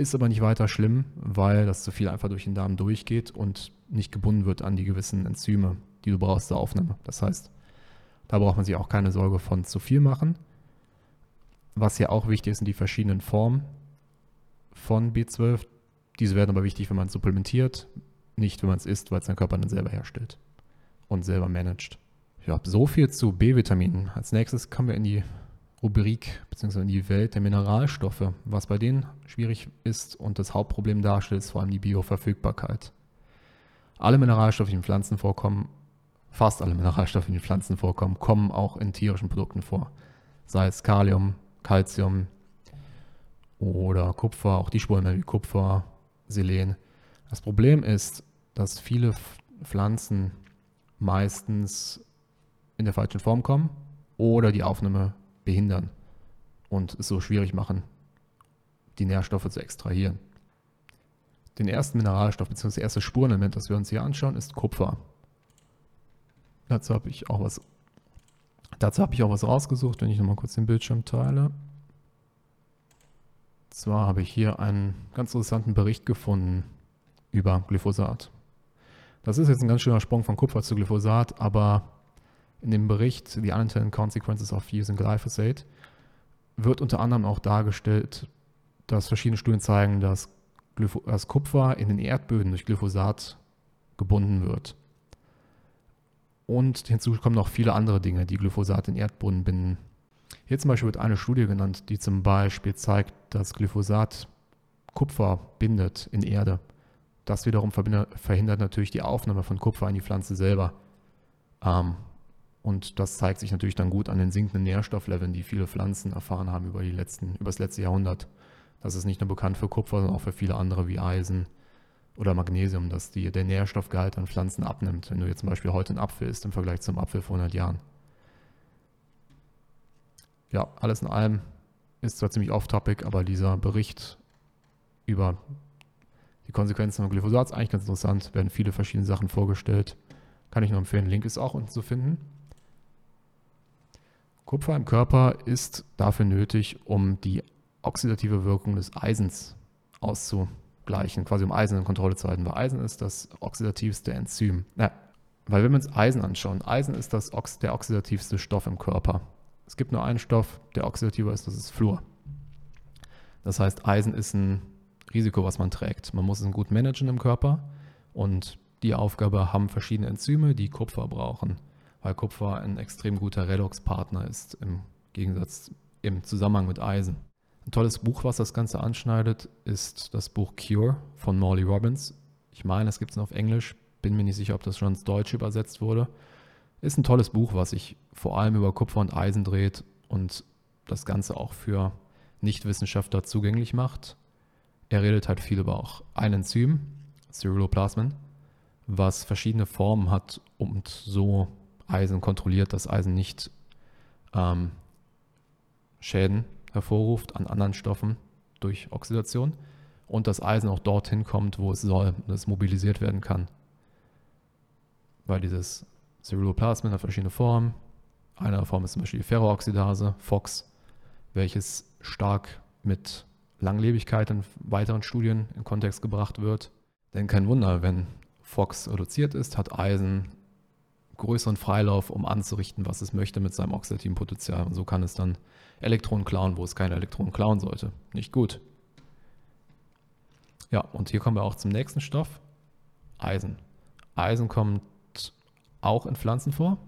Ist aber nicht weiter schlimm, weil das zu viel einfach durch den Darm durchgeht und nicht gebunden wird an die gewissen Enzyme, die du brauchst zur Aufnahme. Das heißt, da braucht man sich auch keine Sorge von zu viel machen. Was ja auch wichtig ist, sind die verschiedenen Formen von B12. Diese werden aber wichtig, wenn man es supplementiert, nicht wenn man es isst, weil es dein Körper dann selber herstellt und selber managt. Ja, so viel zu B-Vitaminen. Als nächstes kommen wir in die Rubrik bzw. die Welt der Mineralstoffe. Was bei denen schwierig ist und das Hauptproblem darstellt, ist vor allem die Bioverfügbarkeit. Alle Mineralstoffe, die in Pflanzen vorkommen, fast alle Mineralstoffe, die in Pflanzen vorkommen, kommen auch in tierischen Produkten vor. Sei es Kalium, Calcium oder Kupfer, auch die Spuren wie Kupfer, Selen. Das Problem ist, dass viele Pflanzen meistens in der falschen Form kommen oder die Aufnahme behindern und es so schwierig machen, die Nährstoffe zu extrahieren. den ersten Mineralstoff bzw. das erste Spurenelement, das wir uns hier anschauen, ist Kupfer. Dazu habe ich auch was Dazu habe ich auch was rausgesucht, wenn ich nochmal kurz den Bildschirm teile. Zwar habe ich hier einen ganz interessanten Bericht gefunden über Glyphosat. Das ist jetzt ein ganz schöner Sprung von Kupfer zu Glyphosat, aber in dem Bericht The Unintended Consequences of Using Glyphosate wird unter anderem auch dargestellt, dass verschiedene Studien zeigen, dass, Glyph dass Kupfer in den Erdböden durch Glyphosat gebunden wird. Und hinzu kommen noch viele andere Dinge, die Glyphosat in Erdboden binden. Hier zum Beispiel wird eine Studie genannt, die zum Beispiel zeigt, dass Glyphosat Kupfer bindet in Erde. Das wiederum verhindert natürlich die Aufnahme von Kupfer in die Pflanze selber. Ähm, und das zeigt sich natürlich dann gut an den sinkenden Nährstoffleveln, die viele Pflanzen erfahren haben über, die letzten, über das letzte Jahrhundert. Das ist nicht nur bekannt für Kupfer, sondern auch für viele andere wie Eisen oder Magnesium, dass die, der Nährstoffgehalt an Pflanzen abnimmt, wenn du jetzt zum Beispiel heute einen Apfel isst im Vergleich zum Apfel vor 100 Jahren. Ja, alles in allem ist zwar ziemlich off-topic, aber dieser Bericht über die Konsequenzen von Glyphosat ist eigentlich ganz interessant, werden viele verschiedene Sachen vorgestellt. Kann ich nur empfehlen, Link ist auch unten zu finden. Kupfer im Körper ist dafür nötig, um die oxidative Wirkung des Eisens auszugleichen, quasi um Eisen in Kontrolle zu halten, weil Eisen ist das oxidativste Enzym. Ja, weil wenn wir uns Eisen anschauen, Eisen ist das, der oxidativste Stoff im Körper. Es gibt nur einen Stoff, der oxidativer ist, das ist Fluor. Das heißt, Eisen ist ein Risiko, was man trägt. Man muss es gut managen im Körper und die Aufgabe haben verschiedene Enzyme, die Kupfer brauchen, weil Kupfer ein extrem guter Redoxpartner ist im Gegensatz im Zusammenhang mit Eisen. Ein tolles Buch, was das Ganze anschneidet, ist das Buch Cure von Morley Robbins. Ich meine, es gibt es auf Englisch, bin mir nicht sicher, ob das schon ins Deutsche übersetzt wurde. Ist ein tolles Buch, was sich vor allem über Kupfer und Eisen dreht und das Ganze auch für Nichtwissenschaftler zugänglich macht. Er redet halt viel über auch ein Enzym, Ceruloplasmin, was verschiedene Formen hat und so Eisen kontrolliert, dass Eisen nicht ähm, Schäden hervorruft an anderen Stoffen durch Oxidation und das Eisen auch dorthin kommt, wo es soll, dass es mobilisiert werden kann. Weil dieses Ceruloplasmin hat verschiedene Formen. Eine Form ist zum Beispiel die Ferrooxidase, FOX, welches stark mit Langlebigkeit in weiteren Studien in Kontext gebracht wird. Denn kein Wunder, wenn FOX reduziert ist, hat Eisen größeren Freilauf, um anzurichten, was es möchte mit seinem oxidativen Potenzial. Und so kann es dann Elektronen klauen, wo es keine Elektronen klauen sollte. Nicht gut. Ja, und hier kommen wir auch zum nächsten Stoff, Eisen. Eisen kommt auch in Pflanzen vor,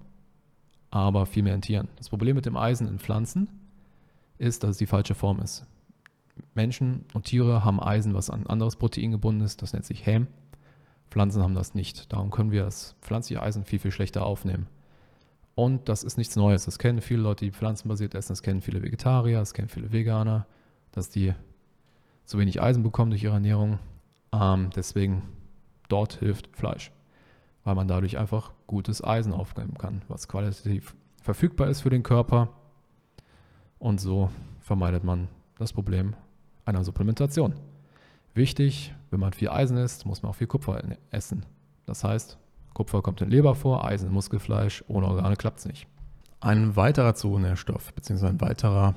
aber viel mehr in Tieren. Das Problem mit dem Eisen in Pflanzen ist, dass es die falsche Form ist. Menschen und Tiere haben Eisen, was an ein anderes Protein gebunden ist, das nennt sich Häm. Pflanzen haben das nicht. Darum können wir das pflanzliche Eisen viel, viel schlechter aufnehmen. Und das ist nichts Neues. Das kennen viele Leute, die pflanzenbasiert essen. Das kennen viele Vegetarier, das kennen viele Veganer, dass die zu wenig Eisen bekommen durch ihre Ernährung. Ähm, deswegen dort hilft Fleisch weil man dadurch einfach gutes Eisen aufnehmen kann, was qualitativ verfügbar ist für den Körper. Und so vermeidet man das Problem einer Supplementation. Wichtig, wenn man viel Eisen isst, muss man auch viel Kupfer essen. Das heißt, Kupfer kommt in Leber vor, Eisen in Muskelfleisch, ohne Organe klappt es nicht. Ein weiterer Zoonährstoff, beziehungsweise ein, weiterer,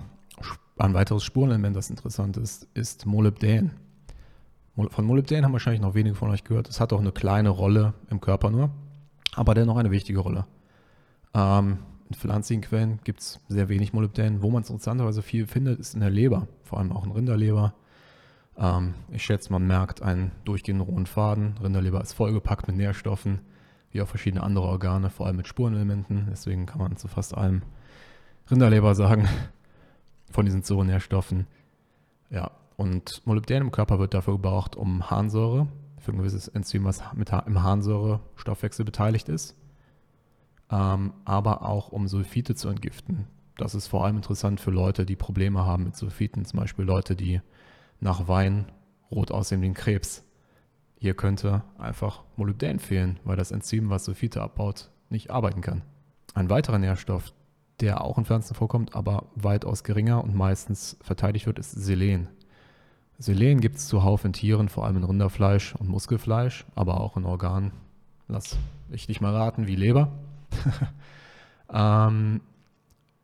ein weiteres Spurenelement, das interessant ist, ist Molybdän. Von Molybdän haben wahrscheinlich noch wenige von euch gehört. Es hat auch eine kleine Rolle im Körper nur, aber dennoch eine wichtige Rolle. Ähm, in pflanzlichen Quellen gibt es sehr wenig Molybdän. Wo man es interessanterweise viel findet, ist in der Leber, vor allem auch in Rinderleber. Ähm, ich schätze, man merkt einen durchgehenden rohen Faden. Rinderleber ist vollgepackt mit Nährstoffen, wie auch verschiedene andere Organe, vor allem mit Spurenelementen. Deswegen kann man zu fast allem Rinderleber sagen, [laughs] von diesen Zoonährstoffen. Ja, und Molybdän im Körper wird dafür gebraucht, um Harnsäure, für ein gewisses Enzym, was mit, im Harnsäurestoffwechsel beteiligt ist, ähm, aber auch um Sulfite zu entgiften. Das ist vor allem interessant für Leute, die Probleme haben mit Sulfiten, zum Beispiel Leute, die nach Wein rot aussehen wie Krebs. Hier könnte einfach Molybdän fehlen, weil das Enzym, was Sulfite abbaut, nicht arbeiten kann. Ein weiterer Nährstoff, der auch in Pflanzen vorkommt, aber weitaus geringer und meistens verteidigt wird, ist Selen. Selen gibt es zuhauf in Tieren, vor allem in Rinderfleisch und Muskelfleisch, aber auch in Organen. Lass ich dich mal raten, wie Leber. [laughs] ähm,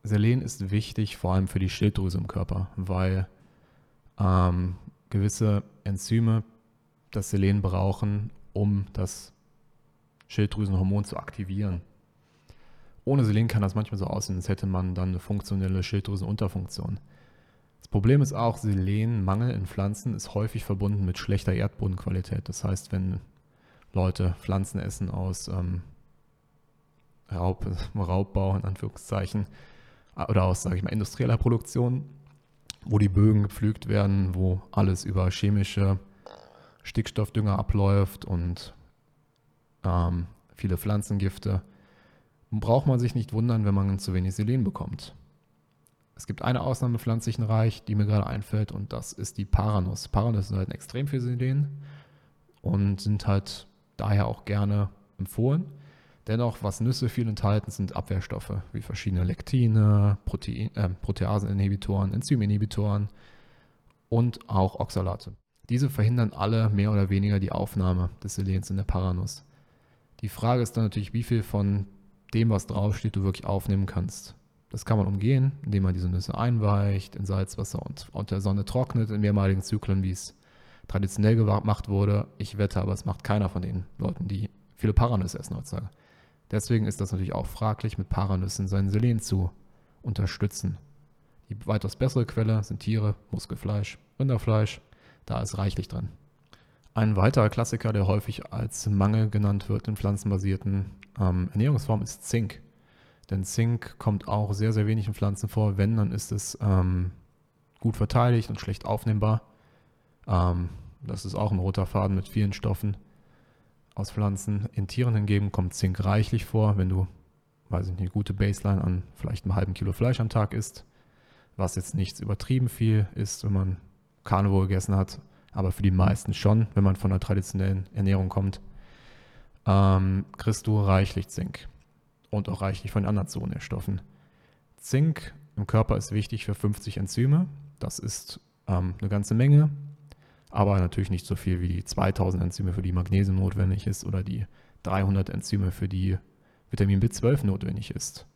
Selen ist wichtig vor allem für die Schilddrüse im Körper, weil ähm, gewisse Enzyme das Selen brauchen, um das Schilddrüsenhormon zu aktivieren. Ohne Selen kann das manchmal so aussehen, als hätte man dann eine funktionelle Schilddrüsenunterfunktion. Das Problem ist auch, Selenmangel in Pflanzen ist häufig verbunden mit schlechter Erdbodenqualität. Das heißt, wenn Leute Pflanzen essen aus ähm, Raub, [laughs] Raubbau in Anführungszeichen oder aus, sage ich mal, industrieller Produktion, wo die Bögen gepflügt werden, wo alles über chemische Stickstoffdünger abläuft und ähm, viele Pflanzengifte, braucht man sich nicht wundern, wenn man zu wenig Selen bekommt. Es gibt eine Ausnahme im pflanzlichen Reich, die mir gerade einfällt, und das ist die Paranuss. Paranuss halt extrem viel Selen und sind halt daher auch gerne empfohlen. Dennoch, was Nüsse viel enthalten, sind Abwehrstoffe wie verschiedene Lektine, Protein, äh, Proteaseninhibitoren, Enzyminhibitoren und auch Oxalate. Diese verhindern alle mehr oder weniger die Aufnahme des Selens in der Paranuss. Die Frage ist dann natürlich, wie viel von dem, was draufsteht, du wirklich aufnehmen kannst. Das kann man umgehen, indem man diese Nüsse einweicht, in Salzwasser und unter der Sonne trocknet, in mehrmaligen Zyklen, wie es traditionell gemacht wurde. Ich wette aber, es macht keiner von den Leuten, die viele Paranüsse essen heutzutage. Deswegen ist das natürlich auch fraglich, mit Paranüssen seinen Selen zu unterstützen. Die weitaus bessere Quelle sind Tiere, Muskelfleisch, Rinderfleisch. Da ist reichlich drin. Ein weiterer Klassiker, der häufig als Mangel genannt wird in pflanzenbasierten ähm, Ernährungsformen, ist Zink. Denn Zink kommt auch sehr, sehr wenig in Pflanzen vor. Wenn, dann ist es ähm, gut verteidigt und schlecht aufnehmbar. Ähm, das ist auch ein roter Faden mit vielen Stoffen aus Pflanzen. In Tieren hingegen kommt Zink reichlich vor, wenn du, weiß ich nicht, eine gute Baseline an vielleicht einem halben Kilo Fleisch am Tag isst, was jetzt nichts übertrieben viel ist, wenn man Carnivore gegessen hat, aber für die meisten schon, wenn man von einer traditionellen Ernährung kommt, ähm, kriegst du reichlich Zink und auch reichlich von anderen Zoonährstoffen. Zink im Körper ist wichtig für 50 Enzyme. Das ist ähm, eine ganze Menge aber natürlich nicht so viel wie die 2000 Enzyme, für die Magnesium notwendig ist oder die 300 Enzyme, für die Vitamin B12 notwendig ist.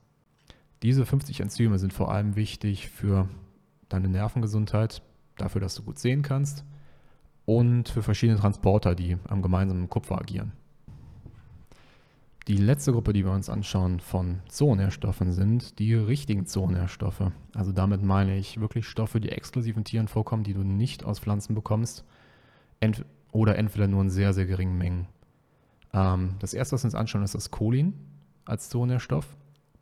Diese 50 Enzyme sind vor allem wichtig für deine Nervengesundheit, dafür, dass du gut sehen kannst und für verschiedene Transporter, die am gemeinsamen Kupfer agieren. Die letzte Gruppe, die wir uns anschauen von Zoonährstoffen, sind die richtigen Zoonährstoffe. Also damit meine ich wirklich Stoffe, die exklusiv in Tieren vorkommen, die du nicht aus Pflanzen bekommst ent oder entweder nur in sehr, sehr geringen Mengen. Ähm, das erste, was wir uns anschauen, ist das Cholin als Zoonährstoff.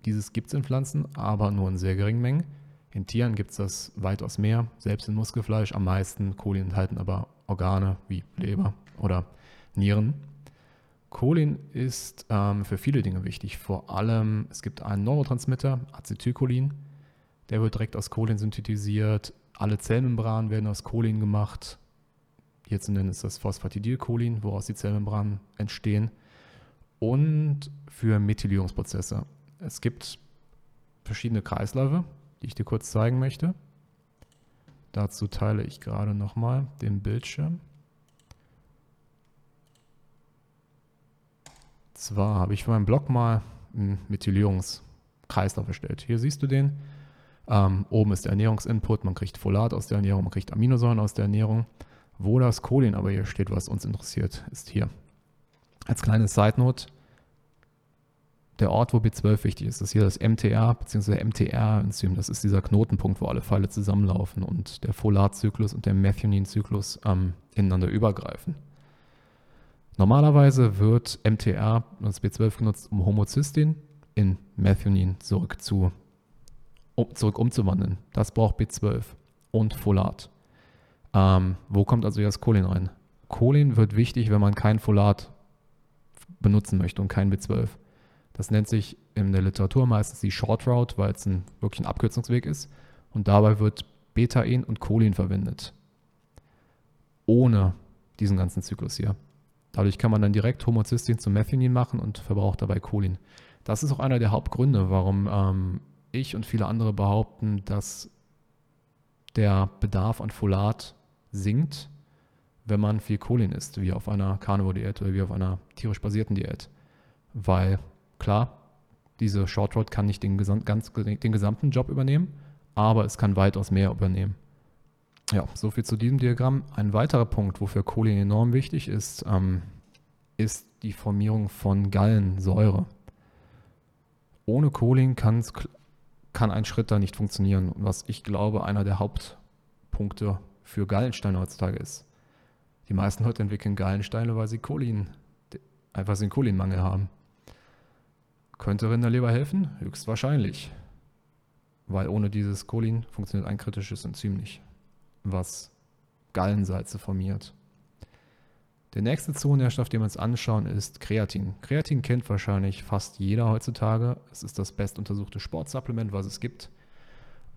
Dieses gibt es in Pflanzen, aber nur in sehr geringen Mengen. In Tieren gibt es das weitaus mehr, selbst in Muskelfleisch am meisten. Cholin enthalten aber Organe wie Leber oder Nieren. Cholin ist ähm, für viele Dinge wichtig. Vor allem, es gibt einen Neurotransmitter, Acetylcholin. Der wird direkt aus Cholin synthetisiert. Alle Zellmembranen werden aus Cholin gemacht. Zu nennen ist das Phosphatidylcholin, woraus die Zellmembranen entstehen. Und für Methylierungsprozesse. Es gibt verschiedene Kreisläufe, die ich dir kurz zeigen möchte. Dazu teile ich gerade nochmal den Bildschirm. Zwar habe ich für meinen Blog mal einen Methylierungskreislauf erstellt. Hier siehst du den. Ähm, oben ist der Ernährungsinput, man kriegt Folat aus der Ernährung, man kriegt Aminosäuren aus der Ernährung. Wo das Cholin aber hier steht, was uns interessiert, ist hier. Als kleine Side Note, der Ort, wo B12 wichtig ist, ist hier das MTR bzw. MTR-Enzym. Das ist dieser Knotenpunkt, wo alle Pfeile zusammenlaufen und der Folatzyklus und der Methionin-Zyklus ähm, ineinander übergreifen. Normalerweise wird MTR, das B12 genutzt, um Homocystein in Methionin zurück, zu, um, zurück umzuwandeln. Das braucht B12 und Folat. Ähm, wo kommt also das Cholin rein? Cholin wird wichtig, wenn man kein Folat benutzen möchte und kein B12. Das nennt sich in der Literatur meistens die Short Route, weil es ein, wirklich ein Abkürzungsweg ist. Und dabei wird Betain und Cholin verwendet. Ohne diesen ganzen Zyklus hier. Dadurch kann man dann direkt Homocystein zu Methionin machen und verbraucht dabei Cholin. Das ist auch einer der Hauptgründe, warum ähm, ich und viele andere behaupten, dass der Bedarf an Folat sinkt, wenn man viel Cholin isst, wie auf einer Carnivore-Diät oder wie auf einer tierisch basierten Diät. Weil klar, diese Short Road kann nicht den, ganz, den gesamten Job übernehmen, aber es kann weitaus mehr übernehmen. Ja, soviel zu diesem Diagramm. Ein weiterer Punkt, wofür Cholin enorm wichtig ist, ähm, ist die Formierung von Gallensäure. Ohne Cholin kann ein Schritt da nicht funktionieren, was ich glaube einer der Hauptpunkte für Gallensteine heutzutage ist. Die meisten Leute entwickeln Gallensteine, weil sie Cholin, einfach den Cholinmangel haben. Könnte Rinderleber helfen? Höchstwahrscheinlich. Weil ohne dieses Cholin funktioniert ein kritisches Enzym nicht, was Gallensalze formiert. Der nächste Zoonährstoff, den wir uns anschauen, ist Kreatin. Kreatin kennt wahrscheinlich fast jeder heutzutage. Es ist das bestuntersuchte Sportsupplement, was es gibt.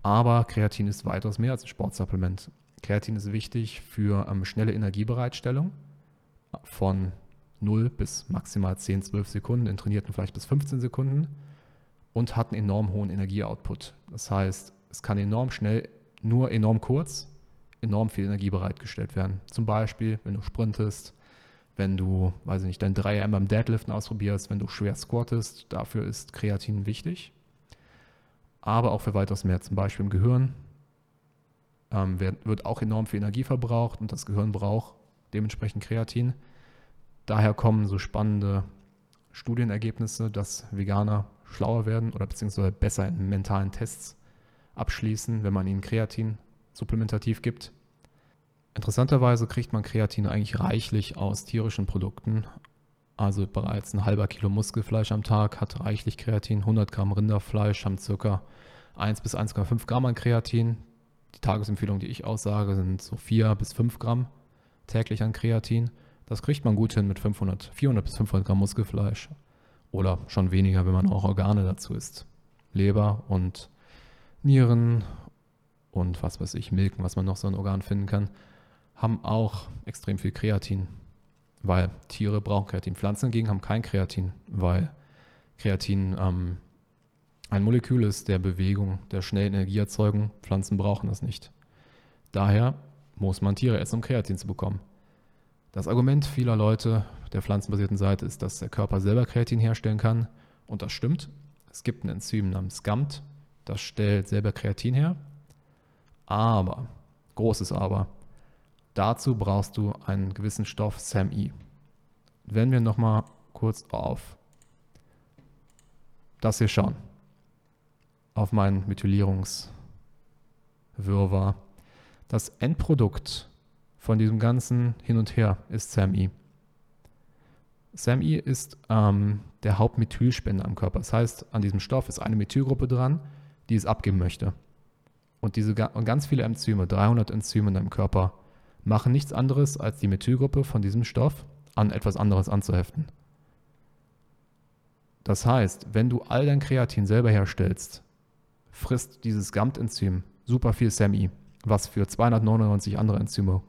Aber Kreatin ist weitaus mehr als ein Sportsupplement. Kreatin ist wichtig für ähm, schnelle Energiebereitstellung von 0 bis maximal 10, 12 Sekunden, in trainierten vielleicht bis 15 Sekunden und hat einen enorm hohen Energieoutput. Das heißt, es kann enorm schnell, nur enorm kurz, enorm viel Energie bereitgestellt werden. Zum Beispiel, wenn du sprintest, wenn du, weiß ich nicht, dein 3M beim Deadliften ausprobierst, wenn du schwer squattest, dafür ist Kreatin wichtig. Aber auch für weitaus mehr, zum Beispiel im Gehirn ähm, wird, wird auch enorm viel Energie verbraucht und das Gehirn braucht dementsprechend Kreatin. Daher kommen so spannende Studienergebnisse, dass Veganer schlauer werden oder beziehungsweise besser in mentalen Tests abschließen, wenn man ihnen Kreatin supplementativ gibt. Interessanterweise kriegt man Kreatin eigentlich reichlich aus tierischen Produkten. Also bereits ein halber Kilo Muskelfleisch am Tag hat reichlich Kreatin. 100 Gramm Rinderfleisch haben circa 1 bis 1,5 Gramm an Kreatin. Die Tagesempfehlung, die ich aussage, sind so 4 bis 5 Gramm täglich an Kreatin. Das kriegt man gut hin mit 500, 400 bis 500 Gramm Muskelfleisch. Oder schon weniger, wenn man auch Organe dazu isst. Leber und Nieren und was weiß ich, Milken, was man noch so ein Organ finden kann haben auch extrem viel Kreatin, weil Tiere brauchen Kreatin. Pflanzen hingegen haben kein Kreatin, weil Kreatin ähm, ein Molekül ist der Bewegung, der schnellen Energieerzeugung. Pflanzen brauchen das nicht. Daher muss man Tiere essen, um Kreatin zu bekommen. Das Argument vieler Leute der pflanzenbasierten Seite ist, dass der Körper selber Kreatin herstellen kann. Und das stimmt. Es gibt ein Enzym namens SCAMT, das stellt selber Kreatin her. Aber, großes Aber, Dazu brauchst du einen gewissen Stoff SAMe. Wenn wir nochmal kurz auf das hier schauen, auf meinen Methylierungswirrwarr. Das Endprodukt von diesem ganzen Hin und Her ist SAMe. SAMe ist ähm, der Hauptmethylspender am Körper. Das heißt, an diesem Stoff ist eine Methylgruppe dran, die es abgeben möchte. Und diese und ganz viele Enzyme, 300 Enzyme in deinem Körper, machen nichts anderes, als die Methylgruppe von diesem Stoff an etwas anderes anzuheften. Das heißt, wenn du all dein Kreatin selber herstellst, frisst dieses GAMT-Enzym super viel SAMe, was für 299 andere Enzyme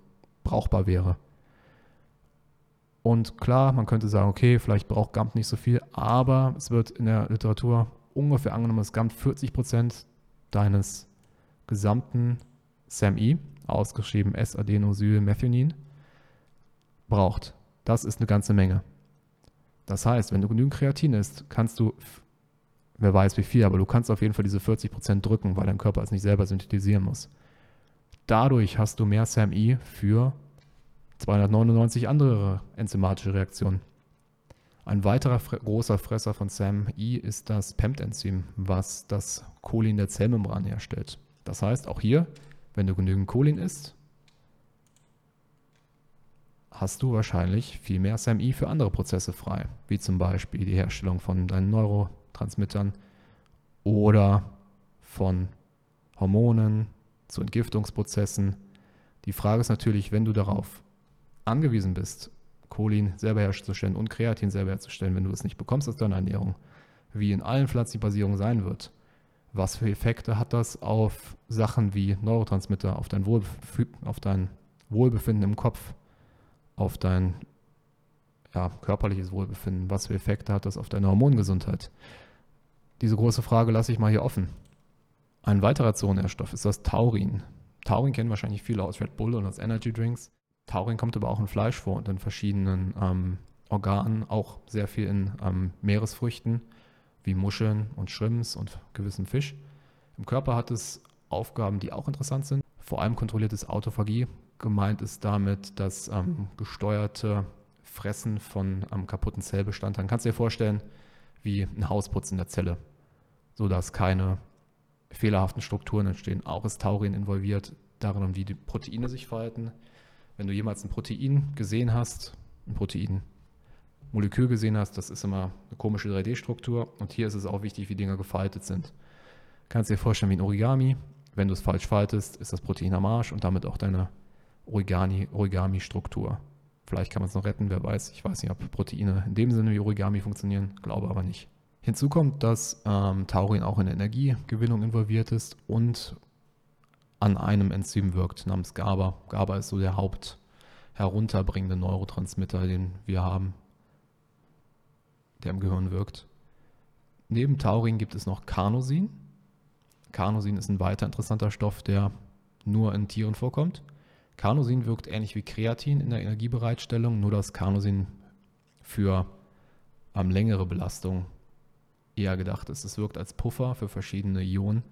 brauchbar wäre. Und klar, man könnte sagen, okay, vielleicht braucht GAMT nicht so viel, aber es wird in der Literatur ungefähr angenommen, dass GAMT 40% deines gesamten SAMe ausgeschrieben S-Adenosylmethionin, braucht. Das ist eine ganze Menge. Das heißt, wenn du genügend Kreatin isst, kannst du, wer weiß wie viel, aber du kannst auf jeden Fall diese 40% drücken, weil dein Körper es nicht selber synthetisieren muss. Dadurch hast du mehr SAMe für 299 andere enzymatische Reaktionen. Ein weiterer großer Fresser von SAMe ist das PEMT-Enzym, was das Cholin der Zellmembran herstellt. Das heißt, auch hier wenn du genügend Cholin isst, hast du wahrscheinlich viel mehr SMI für andere Prozesse frei, wie zum Beispiel die Herstellung von deinen Neurotransmittern oder von Hormonen zu Entgiftungsprozessen. Die Frage ist natürlich, wenn du darauf angewiesen bist, Cholin selber herzustellen und Kreatin selber herzustellen, wenn du es nicht bekommst aus deiner Ernährung, wie in allen pflanzlichen Basierungen sein wird, was für Effekte hat das auf Sachen wie Neurotransmitter, auf dein, Wohlbef auf dein Wohlbefinden im Kopf, auf dein ja, körperliches Wohlbefinden? Was für Effekte hat das auf deine Hormongesundheit? Diese große Frage lasse ich mal hier offen. Ein weiterer Zonenstoff ist das Taurin. Taurin kennen wahrscheinlich viele aus Red Bull und aus Energy Drinks. Taurin kommt aber auch in Fleisch vor und in verschiedenen ähm, Organen, auch sehr viel in ähm, Meeresfrüchten wie Muscheln und Shrimps und gewissem Fisch. Im Körper hat es Aufgaben, die auch interessant sind. Vor allem kontrolliertes Autophagie. Gemeint ist damit das ähm, gesteuerte Fressen von ähm, kaputten Zellbestandteilen. Kannst du dir vorstellen, wie ein Hausputz in der Zelle, sodass keine fehlerhaften Strukturen entstehen. Auch ist Taurin involviert darin, wie die Proteine sich verhalten. Wenn du jemals ein Protein gesehen hast, ein Protein Molekül gesehen hast, das ist immer eine komische 3D-Struktur. Und hier ist es auch wichtig, wie Dinge gefaltet sind. Kannst dir vorstellen wie ein Origami. Wenn du es falsch faltest, ist das Protein am Arsch und damit auch deine Origami-Struktur. Vielleicht kann man es noch retten, wer weiß. Ich weiß nicht, ob Proteine in dem Sinne wie Origami funktionieren, glaube aber nicht. Hinzu kommt, dass ähm, Taurin auch in der Energiegewinnung involviert ist und an einem Enzym wirkt namens GABA. GABA ist so der Haupt herunterbringende Neurotransmitter, den wir haben der im Gehirn wirkt. Neben Taurin gibt es noch Carnosin. Carnosin ist ein weiter interessanter Stoff, der nur in Tieren vorkommt. Carnosin wirkt ähnlich wie Kreatin in der Energiebereitstellung, nur dass Carnosin für ähm, längere Belastung eher gedacht ist. Es wirkt als Puffer für verschiedene Ionen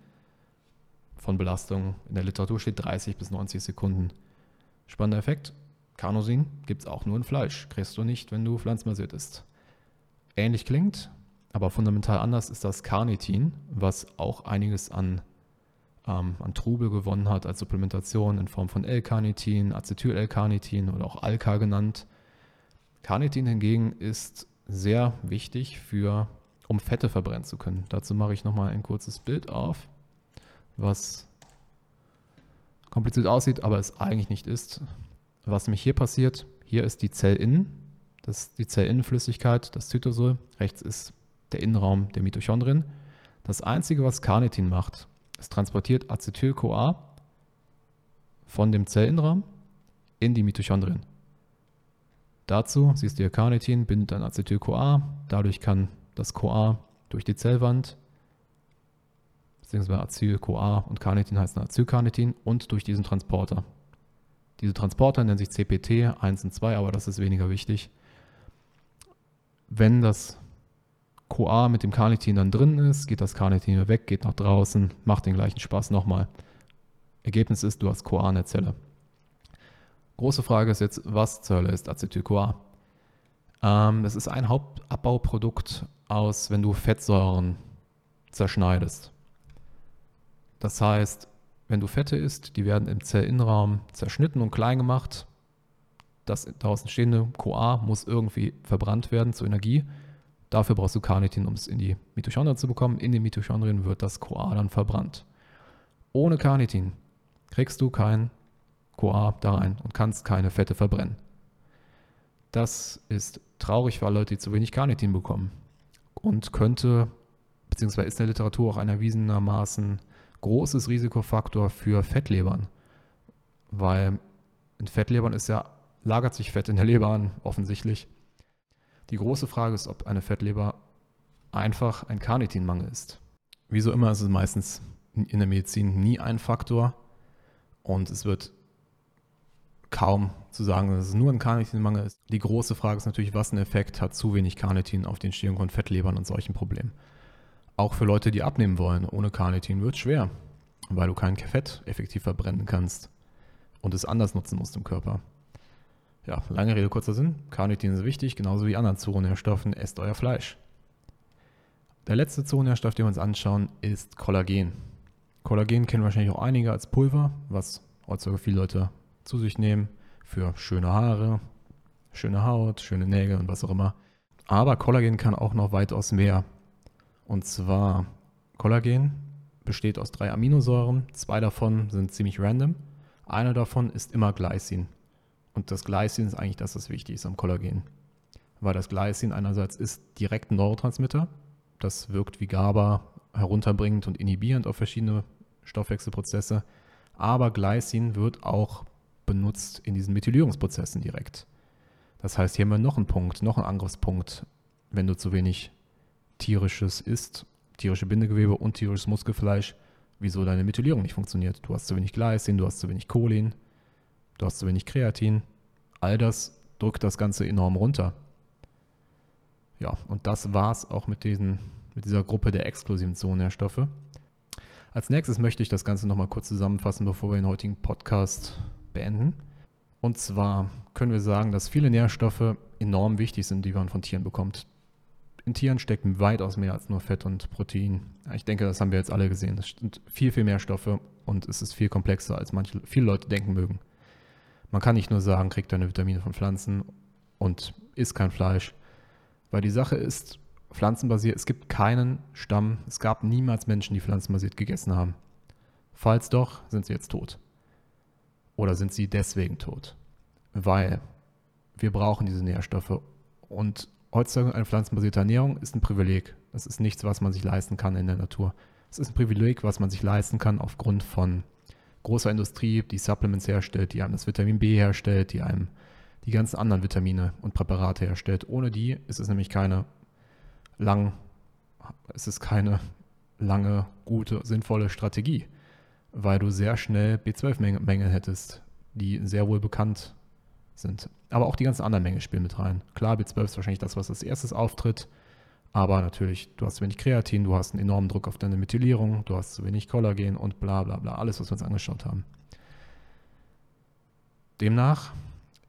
von Belastung. In der Literatur steht 30 bis 90 Sekunden. Spannender Effekt. Carnosin gibt es auch nur in Fleisch. Kriegst du nicht, wenn du pflanzenbasiert isst ähnlich klingt, aber fundamental anders ist das Carnitin, was auch einiges an, ähm, an Trubel gewonnen hat als Supplementation in Form von L-Carnitin, Acetyl-L-Carnitin oder auch Alka genannt. Carnitin hingegen ist sehr wichtig für, um Fette verbrennen zu können. Dazu mache ich nochmal ein kurzes Bild auf, was kompliziert aussieht, aber es eigentlich nicht ist. Was nämlich hier passiert, hier ist die Zellinnen, das ist die Zellinnenflüssigkeit, das Zytosol. Rechts ist der Innenraum der Mitochondrien. Das Einzige, was Carnitin macht, es transportiert Acetyl-CoA von dem Zellinnenraum in die Mitochondrien. Dazu siehst du hier Carnitin, bindet an Acetyl-CoA. Dadurch kann das CoA durch die Zellwand, beziehungsweise Acetyl-CoA und Carnitin heißen Acylcarnitin und durch diesen Transporter. Diese Transporter nennen sich CPT 1 und 2, aber das ist weniger wichtig wenn das CoA mit dem Carnitin dann drin ist, geht das Carnitin weg, geht nach draußen, macht den gleichen Spaß nochmal. Ergebnis ist, du hast CoA in der Zelle. Große Frage ist jetzt, was zur Hölle ist Acetyl-CoA? Ähm, das ist ein Hauptabbauprodukt aus, wenn du Fettsäuren zerschneidest. Das heißt, wenn du Fette isst, die werden im Zellinnenraum zerschnitten und klein gemacht, das daraus entstehende CoA muss irgendwie verbrannt werden zur Energie. Dafür brauchst du Carnitin, um es in die Mitochondrien zu bekommen. In den Mitochondrien wird das CoA dann verbrannt. Ohne Carnitin kriegst du kein CoA da rein und kannst keine Fette verbrennen. Das ist traurig für alle Leute, die zu wenig Carnitin bekommen und könnte, beziehungsweise ist in der Literatur auch ein erwiesenermaßen großes Risikofaktor für Fettlebern, weil in Fettlebern ist ja lagert sich Fett in der Leber an, offensichtlich. Die große Frage ist, ob eine Fettleber einfach ein Carnitinmangel ist. Wie so immer ist es meistens in der Medizin nie ein Faktor und es wird kaum zu sagen, dass es nur ein Carnitinmangel ist. Die große Frage ist natürlich, was ein Effekt hat zu wenig Carnitin auf die Entstehung von Fettlebern und solchen Problemen. Auch für Leute, die abnehmen wollen, ohne Carnitin wird es schwer, weil du kein Fett effektiv verbrennen kannst und es anders nutzen musst im Körper. Ja, lange Rede, kurzer Sinn. Carnitin ist wichtig, genauso wie anderen Zoonährstoffen. Esst euer Fleisch. Der letzte Zoonährstoff, den wir uns anschauen, ist Kollagen. Kollagen kennen wahrscheinlich auch einige als Pulver, was heutzutage viele Leute zu sich nehmen für schöne Haare, schöne Haut, schöne Nägel und was auch immer. Aber Kollagen kann auch noch weitaus mehr. Und zwar Kollagen besteht aus drei Aminosäuren. Zwei davon sind ziemlich random. Eine davon ist immer Glycin. Und das Glycin ist eigentlich das, was wichtig ist am Kollagen. Weil das Glycin einerseits ist direkt ein Neurotransmitter. Das wirkt wie GABA herunterbringend und inhibierend auf verschiedene Stoffwechselprozesse. Aber Glycin wird auch benutzt in diesen Methylierungsprozessen direkt. Das heißt, hier haben wir noch einen Punkt, noch einen Angriffspunkt, wenn du zu wenig tierisches isst, tierische Bindegewebe und tierisches Muskelfleisch, wieso deine Methylierung nicht funktioniert. Du hast zu wenig Glycin, du hast zu wenig Cholin, du hast zu wenig Kreatin. All das drückt das Ganze enorm runter. Ja, und das war es auch mit, diesen, mit dieser Gruppe der exklusiven Zoonnährstoffe. Als nächstes möchte ich das Ganze nochmal kurz zusammenfassen, bevor wir den heutigen Podcast beenden. Und zwar können wir sagen, dass viele Nährstoffe enorm wichtig sind, die man von Tieren bekommt. In Tieren steckt weitaus mehr als nur Fett und Protein. Ich denke, das haben wir jetzt alle gesehen. Es sind viel, viel mehr Stoffe und es ist viel komplexer, als manche, viele Leute denken mögen. Man kann nicht nur sagen, kriegt deine Vitamine von Pflanzen und isst kein Fleisch. Weil die Sache ist, pflanzenbasiert, es gibt keinen Stamm, es gab niemals Menschen, die pflanzenbasiert gegessen haben. Falls doch, sind sie jetzt tot. Oder sind sie deswegen tot? Weil wir brauchen diese Nährstoffe. Und heutzutage eine pflanzenbasierte Ernährung ist ein Privileg. Das ist nichts, was man sich leisten kann in der Natur. Es ist ein Privileg, was man sich leisten kann aufgrund von großer Industrie, die Supplements herstellt, die einem das Vitamin B herstellt, die einem die ganzen anderen Vitamine und Präparate herstellt. Ohne die ist es nämlich keine lang, es keine lange, gute, sinnvolle Strategie, weil du sehr schnell B12-Mängel hättest, die sehr wohl bekannt sind. Aber auch die ganzen anderen Mängel spielen mit rein. Klar, B12 ist wahrscheinlich das, was als erstes auftritt. Aber natürlich, du hast zu wenig Kreatin, du hast einen enormen Druck auf deine Methylierung, du hast zu wenig Kollagen und bla bla bla. Alles, was wir uns angeschaut haben. Demnach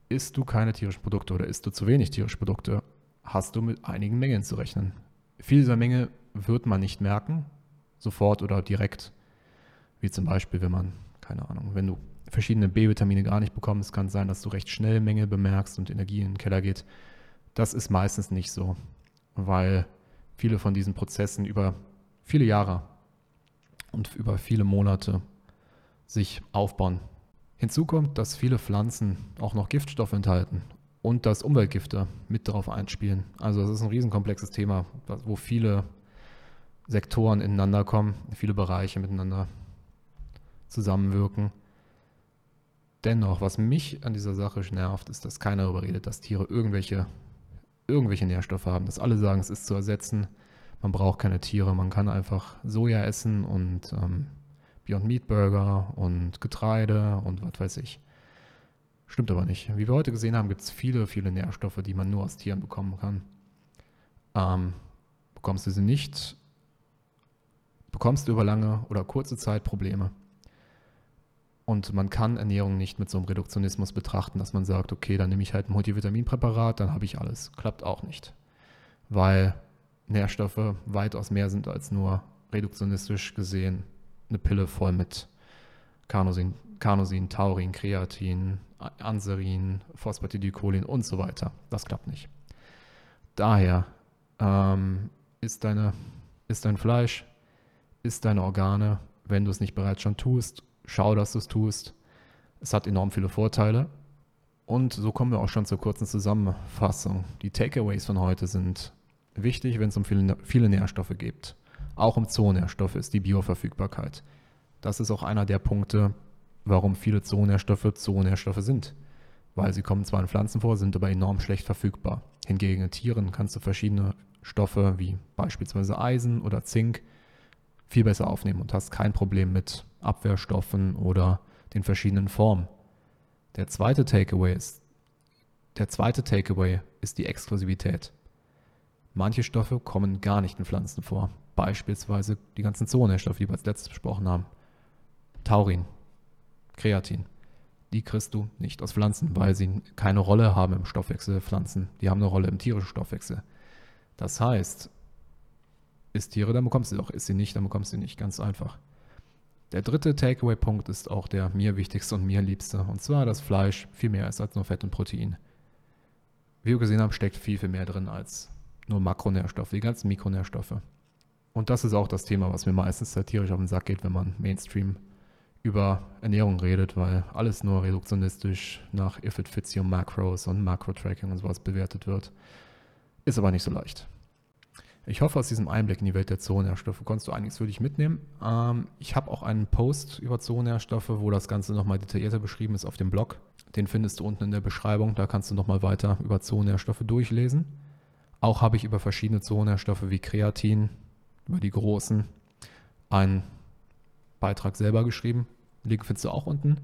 isst du keine tierischen Produkte oder isst du zu wenig tierische Produkte, hast du mit einigen Mengen zu rechnen. Viel dieser Menge wird man nicht merken, sofort oder direkt. Wie zum Beispiel, wenn man, keine Ahnung, wenn du verschiedene B-Vitamine gar nicht bekommst, kann es sein, dass du recht schnell Menge bemerkst und Energie in den Keller geht. Das ist meistens nicht so, weil viele von diesen Prozessen über viele Jahre und über viele Monate sich aufbauen. Hinzu kommt, dass viele Pflanzen auch noch Giftstoffe enthalten und dass Umweltgifte mit darauf einspielen. Also es ist ein riesenkomplexes Thema, wo viele Sektoren ineinander kommen, viele Bereiche miteinander zusammenwirken. Dennoch, was mich an dieser Sache nervt, ist, dass keiner darüber redet, dass Tiere irgendwelche, irgendwelche Nährstoffe haben. Dass alle sagen, es ist zu ersetzen. Man braucht keine Tiere. Man kann einfach Soja essen und ähm, Beyond Meat Burger und Getreide und was weiß ich. Stimmt aber nicht. Wie wir heute gesehen haben, gibt es viele, viele Nährstoffe, die man nur aus Tieren bekommen kann. Ähm, bekommst du sie nicht, bekommst du über lange oder kurze Zeit Probleme. Und man kann Ernährung nicht mit so einem Reduktionismus betrachten, dass man sagt, okay, dann nehme ich halt ein Multivitaminpräparat, dann habe ich alles. Klappt auch nicht. Weil Nährstoffe weitaus mehr sind als nur reduktionistisch gesehen eine Pille voll mit Carnosin, Carnosin Taurin, Kreatin, Anserin, Phosphatidylcholin und so weiter. Das klappt nicht. Daher ähm, ist, deine, ist dein Fleisch, ist deine Organe, wenn du es nicht bereits schon tust, schau, dass du es tust. Es hat enorm viele Vorteile. Und so kommen wir auch schon zur kurzen Zusammenfassung. Die Takeaways von heute sind wichtig, wenn es um viele, viele Nährstoffe geht. Auch um Zoonährstoffe ist die Bioverfügbarkeit. Das ist auch einer der Punkte, warum viele Zoonährstoffe Zoonährstoffe sind. Weil sie kommen zwar in Pflanzen vor, sind aber enorm schlecht verfügbar. Hingegen in Tieren kannst du verschiedene Stoffe wie beispielsweise Eisen oder Zink viel besser aufnehmen und hast kein Problem mit Abwehrstoffen oder den verschiedenen Formen. Der zweite Takeaway ist, der zweite Takeaway ist die Exklusivität. Manche Stoffe kommen gar nicht in Pflanzen vor. Beispielsweise die ganzen Zoonährstoffe, die wir als letztes besprochen haben. Taurin, Kreatin. Die kriegst du nicht aus Pflanzen, weil sie keine Rolle haben im Stoffwechsel der Pflanzen. Die haben eine Rolle im tierischen Stoffwechsel. Das heißt, ist Tiere, dann bekommst du sie auch. Ist sie nicht, dann bekommst du sie nicht. Ganz einfach. Der dritte Takeaway-Punkt ist auch der mir wichtigste und mir liebste. Und zwar, dass Fleisch viel mehr ist als nur Fett und Protein. Wie wir gesehen haben, steckt viel, viel mehr drin als nur Makronährstoffe, die ganzen Mikronährstoffe. Und das ist auch das Thema, was mir meistens satirisch auf den Sack geht, wenn man Mainstream über Ernährung redet, weil alles nur reduktionistisch nach If It Fits Your Macros und Macro-Tracking und sowas bewertet wird. Ist aber nicht so leicht. Ich hoffe, aus diesem Einblick in die Welt der Zoonährstoffe konntest du einiges für dich mitnehmen. Ähm, ich habe auch einen Post über Zoonährstoffe, wo das Ganze nochmal detaillierter beschrieben ist auf dem Blog. Den findest du unten in der Beschreibung. Da kannst du nochmal weiter über Zoonährstoffe durchlesen. Auch habe ich über verschiedene Zoonährstoffe wie Kreatin, über die großen, ein Beitrag selber geschrieben. Link findest du auch unten.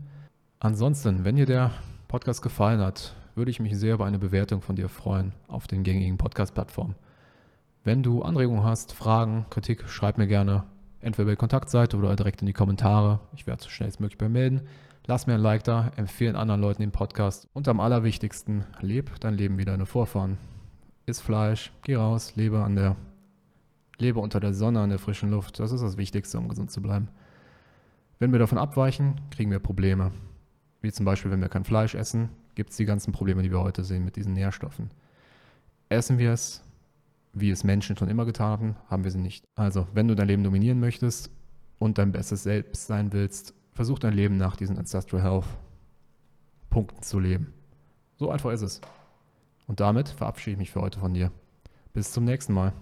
Ansonsten, wenn dir der Podcast gefallen hat, würde ich mich sehr über eine Bewertung von dir freuen auf den gängigen Podcast-Plattformen. Wenn du Anregungen hast, Fragen, Kritik, schreib mir gerne entweder über die Kontaktseite oder direkt in die Kommentare. Ich werde so schnellstmöglich bei melden. Lass mir ein Like da, empfehlen anderen Leuten den Podcast und am allerwichtigsten, leb dein Leben wie deine Vorfahren. Iss Fleisch, geh raus, lebe an der lebe unter der Sonne, an der frischen Luft. Das ist das Wichtigste, um gesund zu bleiben. Wenn wir davon abweichen, kriegen wir Probleme. Wie zum Beispiel, wenn wir kein Fleisch essen, gibt es die ganzen Probleme, die wir heute sehen mit diesen Nährstoffen. Essen wir es, wie es Menschen schon immer getan haben, haben wir sie nicht. Also, wenn du dein Leben dominieren möchtest und dein bestes Selbst sein willst, versuch dein Leben nach diesen Ancestral Health Punkten zu leben. So einfach ist es. Und damit verabschiede ich mich für heute von dir. Bis zum nächsten Mal.